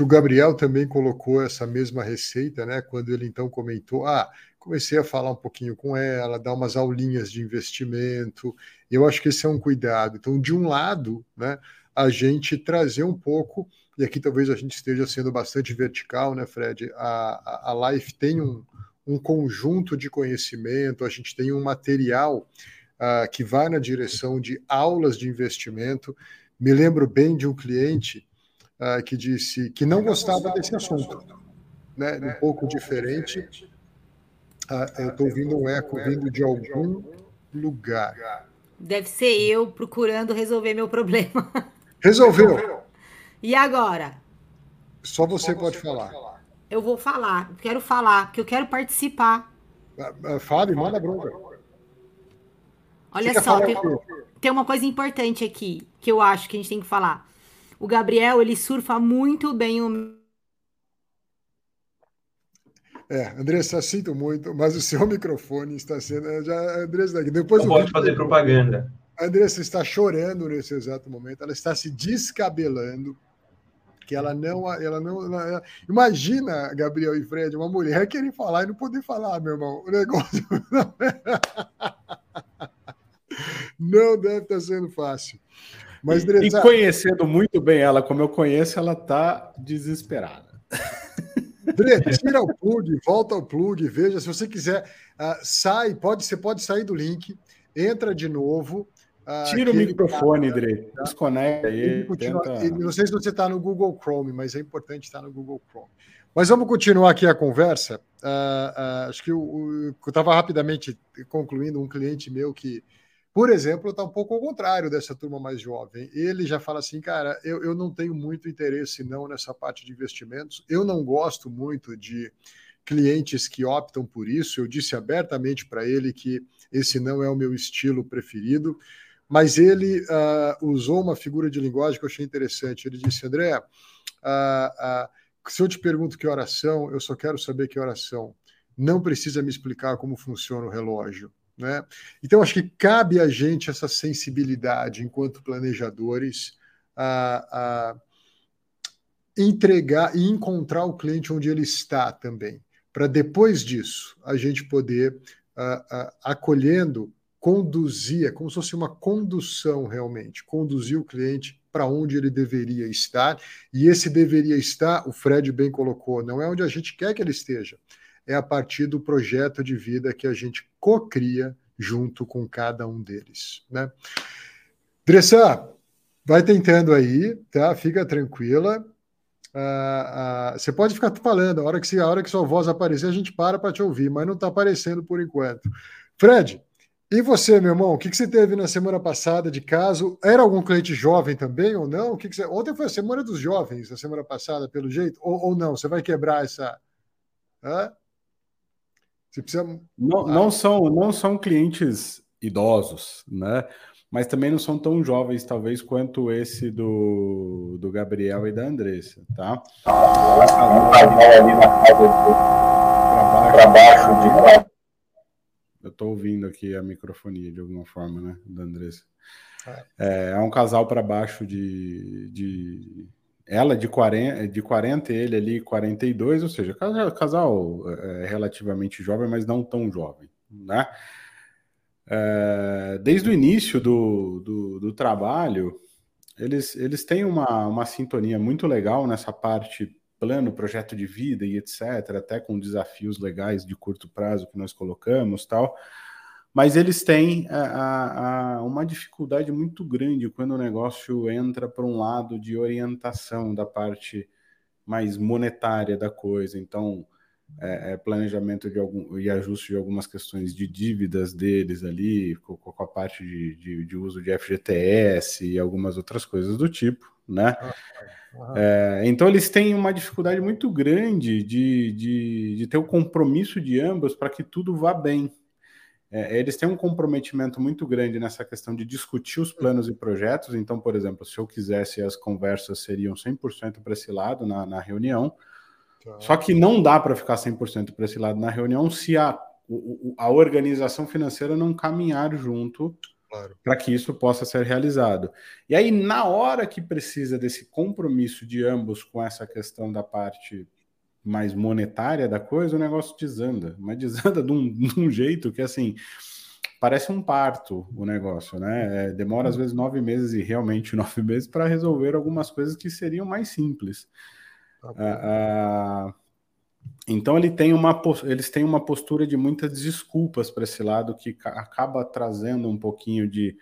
O Gabriel também colocou essa mesma receita, né? Quando ele então comentou: ah, comecei a falar um pouquinho com ela, dar umas aulinhas de investimento. Eu acho que esse é um cuidado. Então, de um lado, né, a gente trazer um pouco, e aqui talvez a gente esteja sendo bastante vertical, né, Fred? A, a, a Life tem um, um conjunto de conhecimento, a gente tem um material uh, que vai na direção de aulas de investimento. Me lembro bem de um cliente uh, que disse que não gostava desse assunto, né? Um pouco diferente. Uh, eu estou ouvindo um eco vindo de algum lugar. Deve ser eu procurando resolver meu problema. Resolveu. E agora? Só você pode falar. Eu vou falar, quero falar, porque eu quero participar. Uh, fale, manda bronca. Olha só, tem, tem uma coisa importante aqui que eu acho que a gente tem que falar. O Gabriel, ele surfa muito bem o É, Andressa, sinto muito, mas o seu microfone está sendo. Já, Andressa, depois Não pode fazer propaganda. A Andressa está chorando nesse exato momento, ela está se descabelando, que ela não. Ela não ela, imagina, Gabriel e Fred, uma mulher querer falar e não poder falar, meu irmão. O negócio não, é... não deve estar sendo fácil. Mas, e, e conhecendo muito bem ela como eu conheço, ela está desesperada. Dre, tira o plug, volta ao plug, veja. Se você quiser, uh, sai, pode, você pode sair do link, entra de novo. Uh, tira o microfone, cara, Dre. Tá? Desconecta aí. Tenta... Não sei se você está no Google Chrome, mas é importante estar no Google Chrome. Mas vamos continuar aqui a conversa. Uh, acho que eu estava rapidamente concluindo um cliente meu que por exemplo, está um pouco ao contrário dessa turma mais jovem. Ele já fala assim, cara, eu, eu não tenho muito interesse não nessa parte de investimentos. Eu não gosto muito de clientes que optam por isso. Eu disse abertamente para ele que esse não é o meu estilo preferido. Mas ele uh, usou uma figura de linguagem que eu achei interessante. Ele disse, André, uh, uh, se eu te pergunto que oração, eu só quero saber que oração. Não precisa me explicar como funciona o relógio. Né? Então, acho que cabe a gente essa sensibilidade, enquanto planejadores, a, a entregar e encontrar o cliente onde ele está também, para depois disso a gente poder, acolhendo, conduzir, é como se fosse uma condução realmente, conduzir o cliente para onde ele deveria estar. E esse deveria estar, o Fred bem colocou, não é onde a gente quer que ele esteja, é a partir do projeto de vida que a gente cocria junto com cada um deles. Né? Dressa, vai tentando aí, tá? Fica tranquila. Ah, ah, você pode ficar falando, a hora, que, a hora que sua voz aparecer, a gente para para te ouvir, mas não está aparecendo por enquanto. Fred, e você, meu irmão, o que, que você teve na semana passada de caso? Era algum cliente jovem também ou não? O que, que você... Ontem foi a semana dos jovens, a semana passada, pelo jeito, ou, ou não? Você vai quebrar essa. Hã? Você precisa. Não, não, são, não são clientes idosos, né? Mas também não são tão jovens, talvez, quanto esse do, do Gabriel e da Andressa, tá? ali na para baixo de. Eu estou ouvindo aqui a microfonia de alguma forma, né, da Andressa. É, é um casal para baixo de, de ela de 40, de 40, ele ali 42, ou seja, casal, casal é, relativamente jovem, mas não tão jovem, né? É, desde o início do, do, do, trabalho, eles, eles têm uma, uma sintonia muito legal nessa parte plano, projeto de vida e etc., até com desafios legais de curto prazo que nós colocamos tal mas eles têm a, a, uma dificuldade muito grande quando o negócio entra para um lado de orientação da parte mais monetária da coisa. Então, é, é planejamento de algum, e ajuste de algumas questões de dívidas deles ali, com, com a parte de, de, de, uso de FGTS e algumas outras coisas do tipo, né? É, então eles têm uma dificuldade muito grande de, de, de ter o compromisso de ambos para que tudo vá bem, é, eles têm um comprometimento muito grande nessa questão de discutir os planos e projetos. Então, por exemplo, se eu quisesse, as conversas seriam 100% para esse lado na, na reunião. Tá. Só que não dá para ficar 100% para esse lado na reunião se a, o, a organização financeira não caminhar junto claro. para que isso possa ser realizado. E aí, na hora que precisa desse compromisso de ambos com essa questão da parte mais monetária da coisa, o negócio desanda. Mas desanda de um, de um jeito que, assim, parece um parto o negócio, né? É, demora às vezes nove meses e realmente nove meses para resolver algumas coisas que seriam mais simples. Tá ah, ah, então ele tem uma, eles têm uma postura de muitas desculpas para esse lado que acaba trazendo um pouquinho de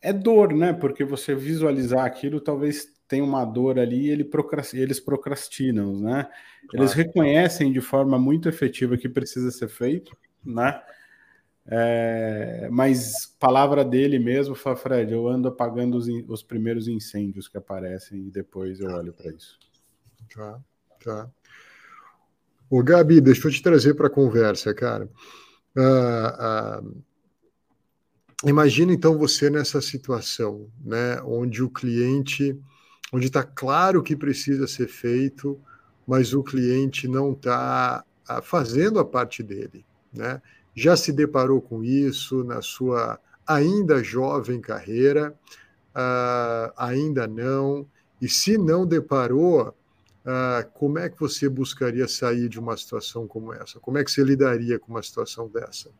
é dor, né? Porque você visualizar aquilo talvez tem uma dor ali e ele eles procrastinam, né? Claro. Eles reconhecem de forma muito efetiva que precisa ser feito, né? É... mas palavra dele mesmo, fala, Fred, eu ando apagando os, os primeiros incêndios que aparecem e depois eu olho para isso. Tá, tá. O Gabi, deixa eu te trazer para a conversa, cara. Uh, uh, imagina então você nessa situação, né, onde o cliente onde está claro que precisa ser feito, mas o cliente não está a, fazendo a parte dele. Né? Já se deparou com isso na sua ainda jovem carreira? Uh, ainda não? E se não deparou, uh, como é que você buscaria sair de uma situação como essa? Como é que você lidaria com uma situação dessa?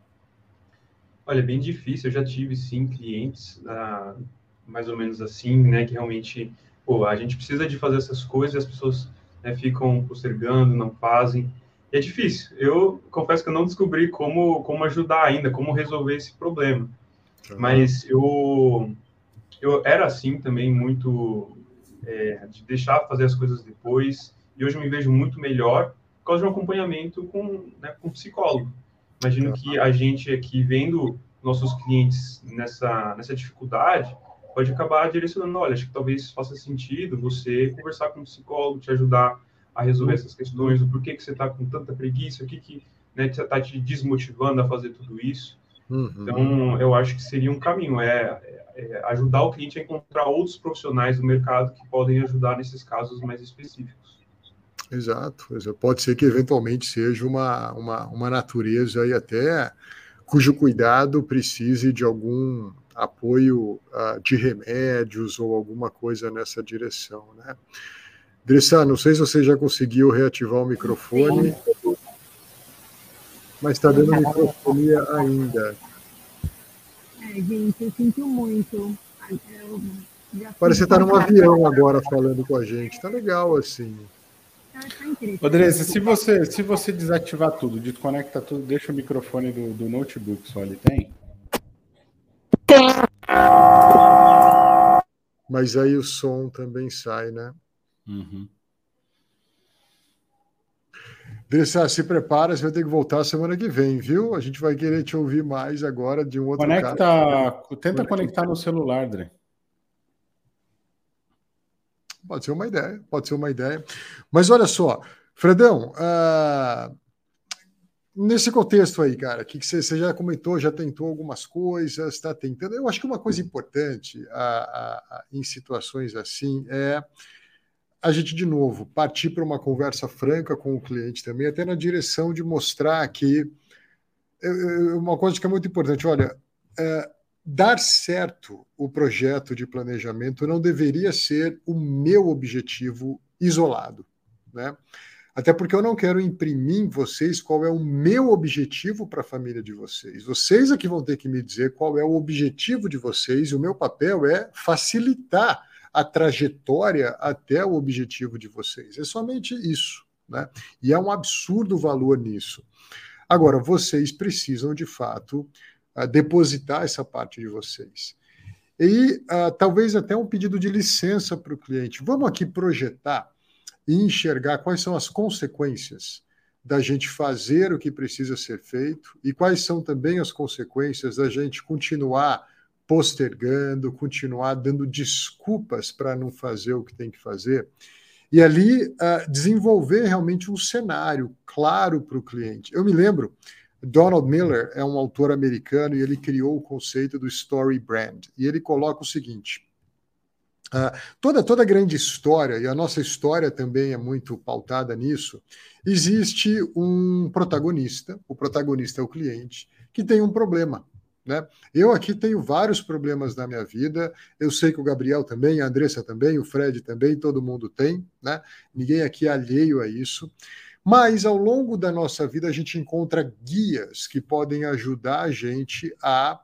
Olha, é bem difícil. Eu já tive, sim, clientes uh, mais ou menos assim, né, que realmente, pô, a gente precisa de fazer essas coisas e as pessoas né, ficam postergando, não fazem. E é difícil. Eu confesso que eu não descobri como, como ajudar ainda, como resolver esse problema. Uhum. Mas eu, eu era assim também, muito é, de deixar fazer as coisas depois. E hoje eu me vejo muito melhor por causa de um acompanhamento com, né, com um psicólogo. Imagino que a gente aqui, vendo nossos clientes nessa, nessa dificuldade, pode acabar direcionando, olha, acho que talvez faça sentido você conversar com um psicólogo, te ajudar a resolver essas questões, o porquê que você está com tanta preguiça, o que que né, está te desmotivando a fazer tudo isso. Uhum. Então, eu acho que seria um caminho, é, é, ajudar o cliente a encontrar outros profissionais do mercado que podem ajudar nesses casos mais específicos. Exato, pode ser que eventualmente seja uma, uma, uma natureza e até cujo cuidado precise de algum apoio uh, de remédios ou alguma coisa nessa direção, né? Drissa, não sei se você já conseguiu reativar o microfone, mas está dando microfonia ainda. É, gente, eu sinto muito. Parece que você está num avião agora falando com a gente. Está legal assim. Andressa, se você, se você desativar tudo, desconecta tudo, deixa o microfone do, do notebook só, ele tem? Mas aí o som também sai, né? Uhum. Dressa, se prepara, você vai ter que voltar semana que vem, viu? A gente vai querer te ouvir mais agora de um outro Conecta, cara. Tenta conectar no celular, Dre. Pode ser uma ideia, pode ser uma ideia. Mas olha só, Fredão, uh, nesse contexto aí, cara, que, você, já comentou, já tentou algumas coisas, está tentando. Eu acho que uma coisa importante a, a, a, em situações assim é a gente, de novo, partir para uma conversa franca com o cliente também, até na direção de mostrar que uma coisa que é muito importante, olha, é, dar certo o projeto de planejamento não deveria ser o meu objetivo isolado, né? Até porque eu não quero imprimir em vocês qual é o meu objetivo para a família de vocês. Vocês é que vão ter que me dizer qual é o objetivo de vocês, e o meu papel é facilitar a trajetória até o objetivo de vocês. É somente isso. Né? E é um absurdo valor nisso. Agora, vocês precisam, de fato, uh, depositar essa parte de vocês. E uh, talvez até um pedido de licença para o cliente. Vamos aqui projetar e enxergar quais são as consequências da gente fazer o que precisa ser feito e quais são também as consequências da gente continuar postergando, continuar dando desculpas para não fazer o que tem que fazer. E ali uh, desenvolver realmente um cenário claro para o cliente. Eu me lembro, Donald Miller é um autor americano e ele criou o conceito do story brand. E ele coloca o seguinte: uh, toda, toda grande história, e a nossa história também é muito pautada nisso, existe um protagonista, o protagonista é o cliente, que tem um problema. Né? Eu aqui tenho vários problemas na minha vida. Eu sei que o Gabriel também, a Andressa também, o Fred também, todo mundo tem. Né? Ninguém aqui é alheio a isso. Mas ao longo da nossa vida a gente encontra guias que podem ajudar a gente a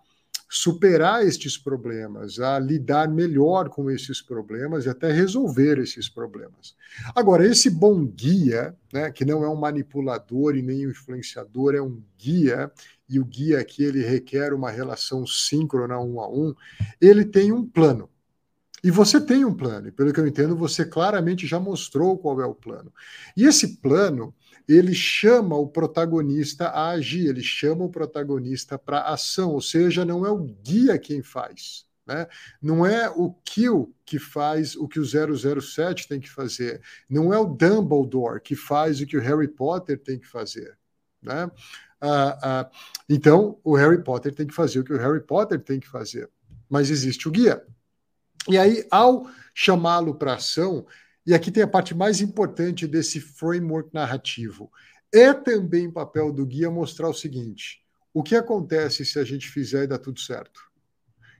superar estes problemas, a lidar melhor com esses problemas e até resolver esses problemas. Agora, esse bom guia, né, que não é um manipulador e nem um influenciador, é um guia, e o guia aqui ele requer uma relação síncrona um a um, ele tem um plano. E você tem um plano, e pelo que eu entendo, você claramente já mostrou qual é o plano. E esse plano, ele chama o protagonista a agir, ele chama o protagonista para ação, ou seja, não é o guia quem faz. Né? Não é o Kill que faz o que o 007 tem que fazer, não é o Dumbledore que faz o que o Harry Potter tem que fazer. Né? Ah, ah, então, o Harry Potter tem que fazer o que o Harry Potter tem que fazer, mas existe o guia. E aí, ao chamá-lo para ação, e aqui tem a parte mais importante desse framework narrativo, É também papel do guia mostrar o seguinte: o que acontece se a gente fizer e dá tudo certo?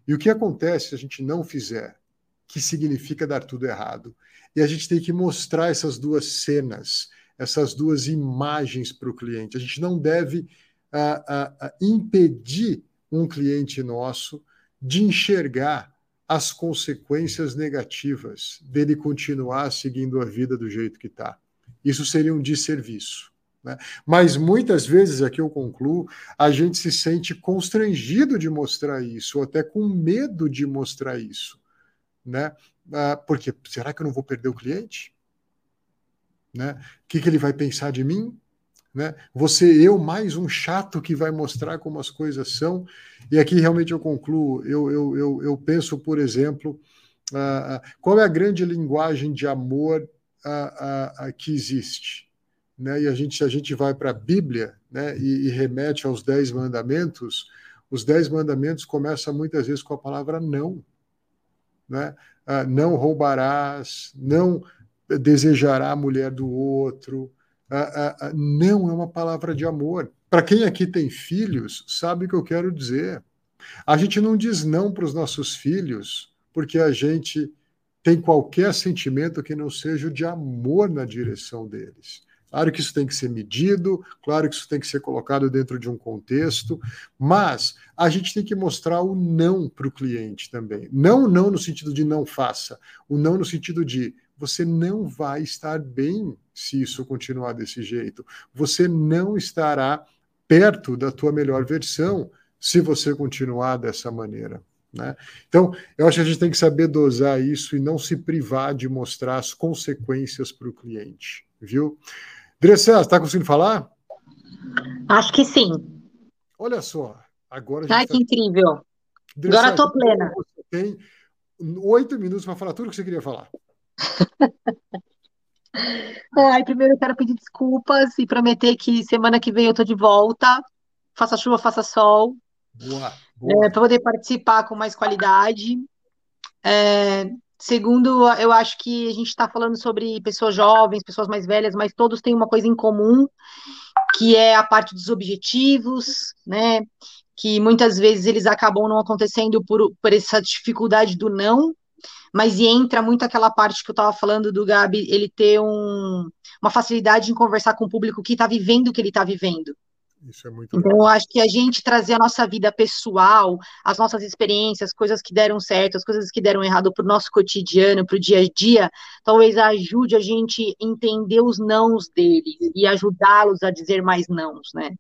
E o que acontece se a gente não fizer? Que significa dar tudo errado. E a gente tem que mostrar essas duas cenas, essas duas imagens para o cliente. A gente não deve uh, uh, impedir um cliente nosso de enxergar as consequências negativas dele continuar seguindo a vida do jeito que está. Isso seria um desserviço. Né? Mas muitas vezes, aqui eu concluo, a gente se sente constrangido de mostrar isso, ou até com medo de mostrar isso. Né? Ah, porque será que eu não vou perder o cliente? Né? O que, que ele vai pensar de mim? Né? Você, eu, mais um chato que vai mostrar como as coisas são. E aqui realmente eu concluo. Eu, eu, eu, eu penso, por exemplo, uh, qual é a grande linguagem de amor uh, uh, que existe? Né? E a gente, a gente vai para a Bíblia né? E, e, remete aos Dez Mandamentos, os Dez Mandamentos começam muitas vezes com a palavra não. Né? não roubarás, não desejará a mulher do outro, não é uma palavra de amor. Para quem aqui tem filhos, sabe o que eu quero dizer. A gente não diz não para os nossos filhos porque a gente tem qualquer sentimento que não seja de amor na direção deles. Claro que isso tem que ser medido, claro que isso tem que ser colocado dentro de um contexto, mas a gente tem que mostrar o não para o cliente também. Não, não no sentido de não faça, o não no sentido de você não vai estar bem se isso continuar desse jeito. Você não estará perto da tua melhor versão se você continuar dessa maneira. Né? Então, eu acho que a gente tem que saber dosar isso e não se privar de mostrar as consequências para o cliente, viu? Dressel, está conseguindo falar? Acho que sim. Olha só, agora. Ai, tá... que incrível. Dressel, agora estou plena. Você tem oito minutos para falar tudo o que você queria falar. Ai, primeiro eu quero pedir desculpas e prometer que semana que vem eu tô de volta. Faça chuva, faça sol. Boa, boa. É, para poder participar com mais qualidade. É, segundo, eu acho que a gente está falando sobre pessoas jovens, pessoas mais velhas, mas todos têm uma coisa em comum, que é a parte dos objetivos, né? Que muitas vezes eles acabam não acontecendo por, por essa dificuldade do não, mas entra muito aquela parte que eu estava falando do Gabi, ele ter um, uma facilidade em conversar com o público que está vivendo o que ele está vivendo. Isso é muito então, eu acho que a gente trazer a nossa vida pessoal, as nossas experiências, coisas que deram certo, as coisas que deram errado para o nosso cotidiano, para o dia a dia, talvez ajude a gente entender os nãos deles e ajudá-los a dizer mais nãos, né?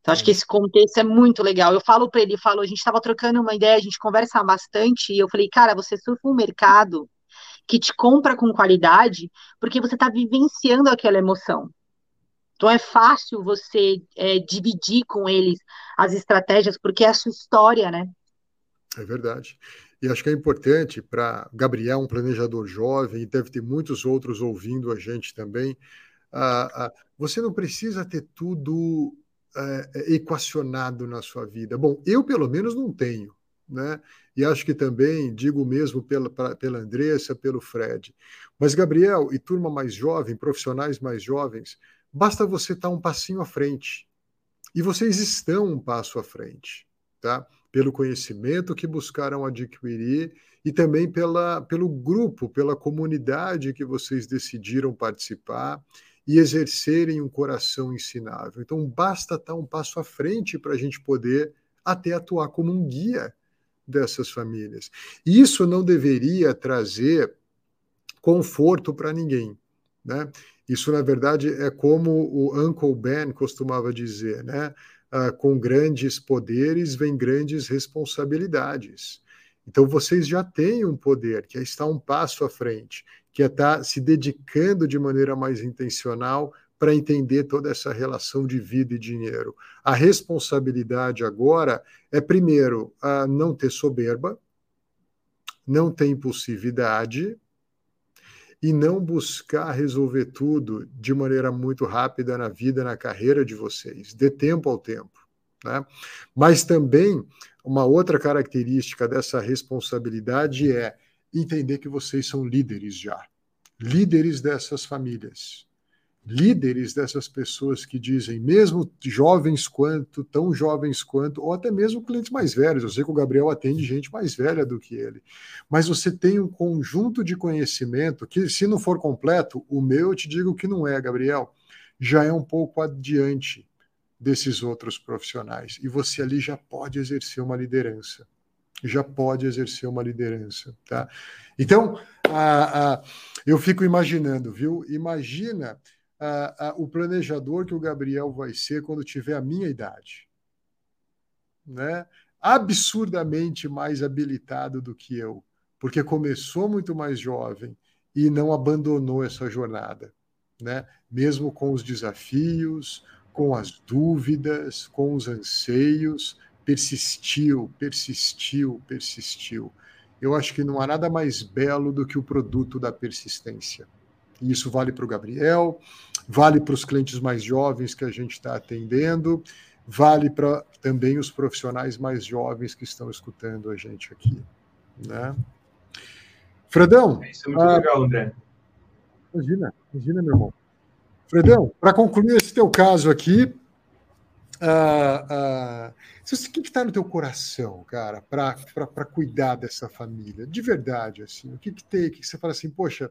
Então, acho que esse contexto é muito legal. Eu falo para ele, falo, a gente estava trocando uma ideia, a gente conversa bastante, e eu falei, cara, você surfa um mercado que te compra com qualidade, porque você está vivenciando aquela emoção. Então é fácil você é, dividir com eles as estratégias, porque é a sua história, né? É verdade. E acho que é importante para Gabriel, um planejador jovem, e deve ter muitos outros ouvindo a gente também. Uh, uh, você não precisa ter tudo é, equacionado na sua vida? Bom, eu pelo menos não tenho, né? E acho que também digo mesmo pela, pra, pela Andressa, pelo Fred. Mas, Gabriel, e turma mais jovem, profissionais mais jovens, basta você estar um passinho à frente. E vocês estão um passo à frente, tá? Pelo conhecimento que buscaram adquirir e também pela, pelo grupo, pela comunidade que vocês decidiram participar e exercerem um coração ensinável. Então, basta estar um passo à frente para a gente poder até atuar como um guia dessas famílias. Isso não deveria trazer conforto para ninguém. Né? Isso, na verdade, é como o Uncle Ben costumava dizer, né? Ah, com grandes poderes vem grandes responsabilidades. Então, vocês já têm um poder, que é estar um passo à frente que é estar tá se dedicando de maneira mais intencional para entender toda essa relação de vida e dinheiro. A responsabilidade agora é, primeiro, não ter soberba, não ter impulsividade e não buscar resolver tudo de maneira muito rápida na vida, na carreira de vocês. Dê tempo ao tempo. Né? Mas também, uma outra característica dessa responsabilidade é entender que vocês são líderes já, líderes dessas famílias. líderes dessas pessoas que dizem, mesmo jovens quanto, tão jovens quanto, ou até mesmo clientes mais velhos. Eu sei que o Gabriel atende gente mais velha do que ele, mas você tem um conjunto de conhecimento que, se não for completo, o meu eu te digo que não é, Gabriel, já é um pouco adiante desses outros profissionais. E você ali já pode exercer uma liderança. Já pode exercer uma liderança, tá? Então, eu fico imaginando, viu? Imagina o planejador que o Gabriel vai ser quando tiver a minha idade. Né? Absurdamente mais habilitado do que eu, porque começou muito mais jovem e não abandonou essa jornada, né? Mesmo com os desafios, com as dúvidas, com os anseios, persistiu, persistiu, persistiu. Eu acho que não há nada mais belo do que o produto da persistência. E isso vale para o Gabriel, vale para os clientes mais jovens que a gente está atendendo, vale para também os profissionais mais jovens que estão escutando a gente aqui. Né? Fredão. Isso é muito ah, legal, André. Imagina, imagina, meu irmão. Fredão, para concluir esse teu caso aqui, uh, uh, o que está no teu coração, cara, para cuidar dessa família? De verdade, assim, o que, que tem? O que, que você fala assim, poxa,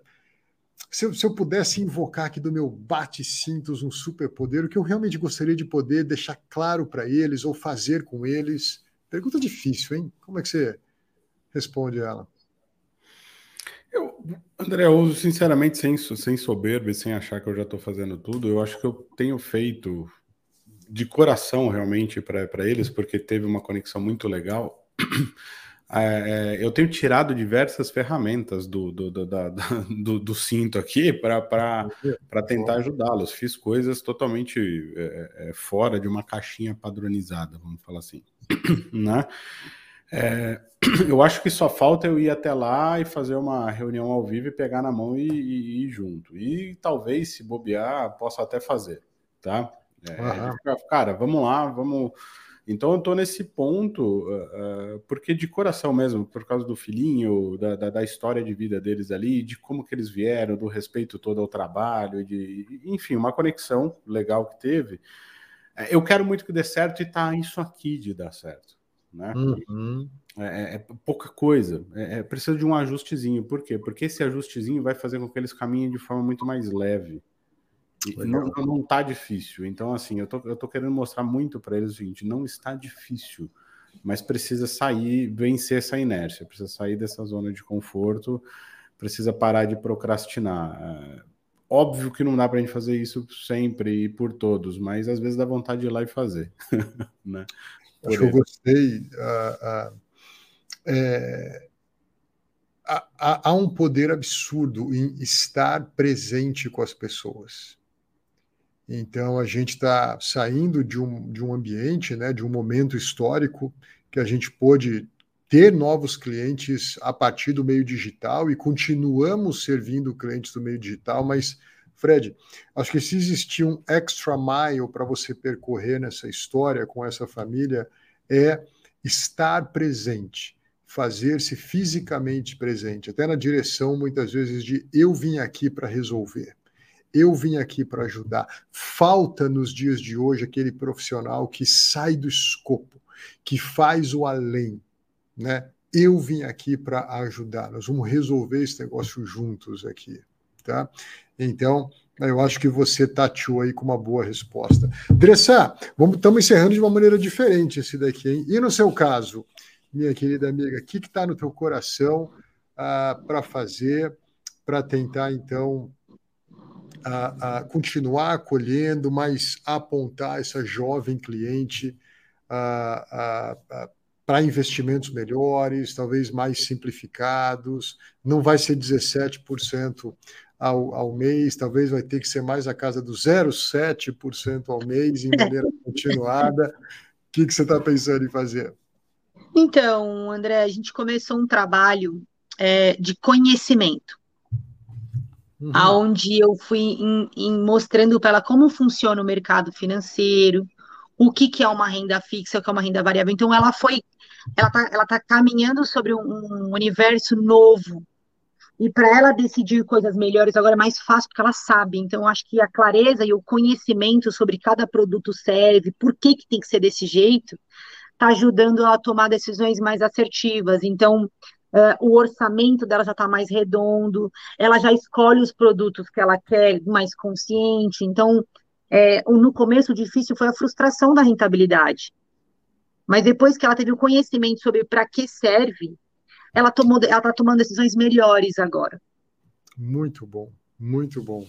se eu, se eu, pudesse invocar aqui do meu bate-cintos um superpoder, o que eu realmente gostaria de poder deixar claro para eles ou fazer com eles? Pergunta difícil, hein? Como é que você responde ela? Eu, André, eu sinceramente, sem, sem soberba e sem achar que eu já estou fazendo tudo, eu acho que eu tenho feito de coração realmente para eles, porque teve uma conexão muito legal. É, é, eu tenho tirado diversas ferramentas do, do, do, da, do, do cinto aqui para tentar ajudá-los. Fiz coisas totalmente é, é, fora de uma caixinha padronizada, vamos falar assim. né? É, eu acho que só falta eu ir até lá e fazer uma reunião ao vivo e pegar na mão e ir junto. E talvez, se bobear, possa até fazer, tá? Uhum. Cara, vamos lá, vamos então eu tô nesse ponto, uh, porque de coração mesmo, por causa do filhinho, da, da, da, história de vida deles ali, de como que eles vieram, do respeito todo ao trabalho, de, enfim, uma conexão legal que teve. É, eu quero muito que dê certo e tá isso aqui de dar certo, né? Uhum. É, é, é, pouca coisa, é, é, precisa de um ajustezinho. Por quê? Porque esse ajustezinho vai fazer com que eles caminhem de forma muito mais leve. Não, não tá difícil. Então, assim, eu tô, eu tô querendo mostrar muito para eles o seguinte: não está difícil, mas precisa sair, vencer essa inércia, precisa sair dessa zona de conforto, precisa parar de procrastinar. É, óbvio que não dá para a gente fazer isso sempre e por todos, mas às vezes dá vontade de ir lá e fazer. né? Acho que eu gostei. Uh, uh, é, há, há um poder absurdo em estar presente com as pessoas. Então, a gente está saindo de um, de um ambiente, né, de um momento histórico que a gente pôde ter novos clientes a partir do meio digital e continuamos servindo clientes do meio digital, mas, Fred, acho que se existir um extra mile para você percorrer nessa história com essa família, é estar presente, fazer-se fisicamente presente, até na direção, muitas vezes, de eu vim aqui para resolver eu vim aqui para ajudar. Falta nos dias de hoje aquele profissional que sai do escopo, que faz o além, né? Eu vim aqui para ajudar. Nós vamos resolver esse negócio juntos aqui, tá? Então, eu acho que você tateou aí com uma boa resposta. Dressa, estamos encerrando de uma maneira diferente esse daqui, hein? E no seu caso, minha querida amiga, o que está no teu coração ah, para fazer, para tentar, então, a, a continuar acolhendo, mas apontar essa jovem cliente para investimentos melhores, talvez mais simplificados. Não vai ser 17% ao, ao mês, talvez vai ter que ser mais a casa do 0,7% ao mês, em maneira continuada. O que, que você está pensando em fazer? Então, André, a gente começou um trabalho é, de conhecimento uhum. aonde eu fui em, em mostrando para ela como funciona o mercado financeiro, o que, que é uma renda fixa, o que é uma renda variável. Então, ela foi, ela está ela tá caminhando sobre um, um universo novo, E para ela decidir coisas melhores agora é mais fácil porque ela sabe. Então, acho que a clareza e o conhecimento sobre cada produto serve, por que, que tem que ser desse jeito, está ajudando ela a tomar decisões mais assertivas. Então, uh, o orçamento dela já está mais redondo, ela já escolhe os produtos que ela quer mais consciente. Então, é, no começo o difícil foi a frustração da rentabilidade. Mas depois que ela teve o conhecimento sobre para que serve, ela está tomando decisões melhores agora. Muito bom, muito bom.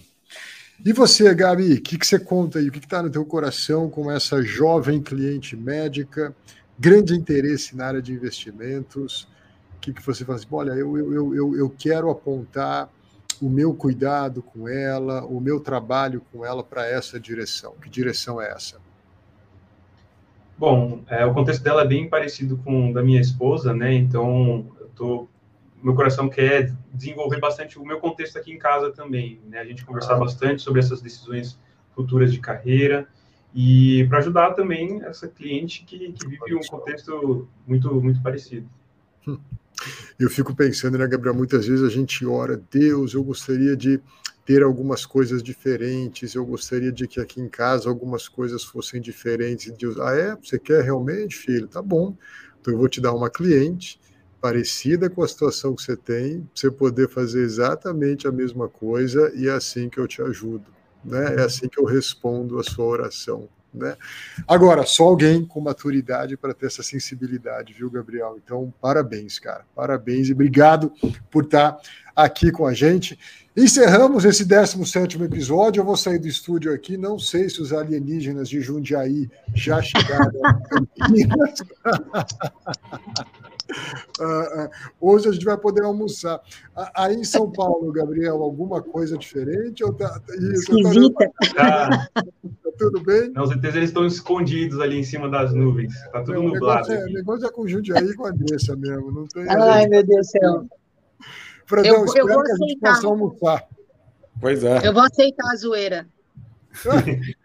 E você, Gabi, o que, que você conta aí? O que está no teu coração com essa jovem cliente médica, grande interesse na área de investimentos? Que, que você fala assim, olha, eu, eu, eu, eu quero apontar o meu cuidado com ela, o meu trabalho com ela para essa direção. Que direção é essa? Bom, é, o contexto dela é bem parecido com o da minha esposa, né? Então, tô, meu coração quer desenvolver bastante o meu contexto aqui em casa também, né? A gente conversar ah. bastante sobre essas decisões futuras de carreira e para ajudar também essa cliente que, que vive um contexto muito muito parecido. Eu fico pensando, né, Gabriel? Muitas vezes a gente ora, Deus, eu gostaria de ter algumas coisas diferentes, eu gostaria de que aqui em casa algumas coisas fossem diferentes. Deus, ah, é? Você quer realmente, filho? Tá bom. Então eu vou te dar uma cliente parecida com a situação que você tem, você poder fazer exatamente a mesma coisa e é assim que eu te ajudo, né? É assim que eu respondo a sua oração, né? Agora, só alguém com maturidade para ter essa sensibilidade, viu, Gabriel? Então, parabéns, cara, parabéns e obrigado por estar aqui com a gente. Encerramos esse 17 episódio. Eu vou sair do estúdio aqui. Não sei se os alienígenas de Jundiaí já chegaram. Uh, uh, hoje a gente vai poder almoçar. Uh, aí em São Paulo, Gabriel, alguma coisa diferente? Ou tá, isso, Esquisita. Tá, tá, tudo bem? Não, certeza eles estão escondidos ali em cima das nuvens. Tá tudo nublado. O negócio, é, o negócio é com Jundiaí e com a Andressa mesmo. Não tem, Ai, meu Deus do céu. Fredão, eu, espero eu que a gente possa almoçar. Pois é. Eu vou aceitar a zoeira.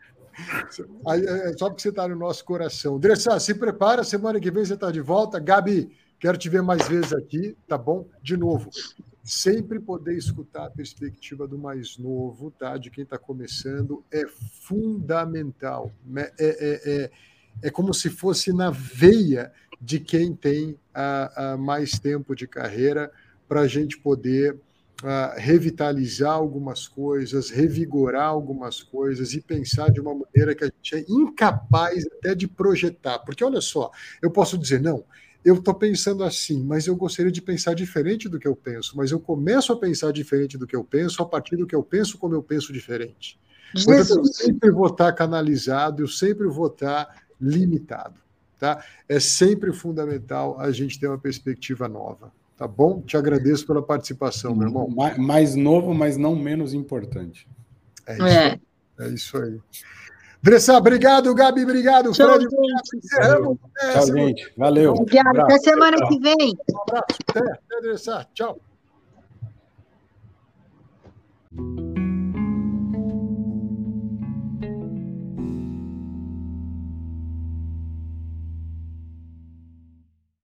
Aí, é, só porque você está no nosso coração. Dressa, se prepara, semana que vem você está de volta. Gabi, Quero te ver mais vezes aqui, tá bom? De novo, sempre poder escutar a perspectiva do mais novo, tá? De quem está começando, é fundamental. Né? É, é, é, é, como se fosse na veia de quem tem a, mais tempo de carreira para a gente poder a, revitalizar algumas coisas, revigorar algumas coisas e pensar de uma maneira que a gente é incapaz até de projetar. Porque olha só, eu posso dizer, não, eu estou pensando assim, mas eu gostaria de pensar diferente do que eu penso, mas eu começo a pensar diferente do que eu penso a partir do que eu penso como eu penso diferente. eu sempre vou estar canalizado, eu sempre vou estar limitado. Tá? É sempre fundamental a gente ter uma perspectiva nova. Tá bom? Te agradeço pela participação, meu irmão. Mais novo, mas não menos importante. É isso, é. é isso aí. Dressá, obrigado, Gabi, obrigado. Tchau, Fred. Encerramos. Tchau, gente. Valeu. Obrigado. Até semana tchau. que vem. Um abraço. Até, até Dressá. Tchau.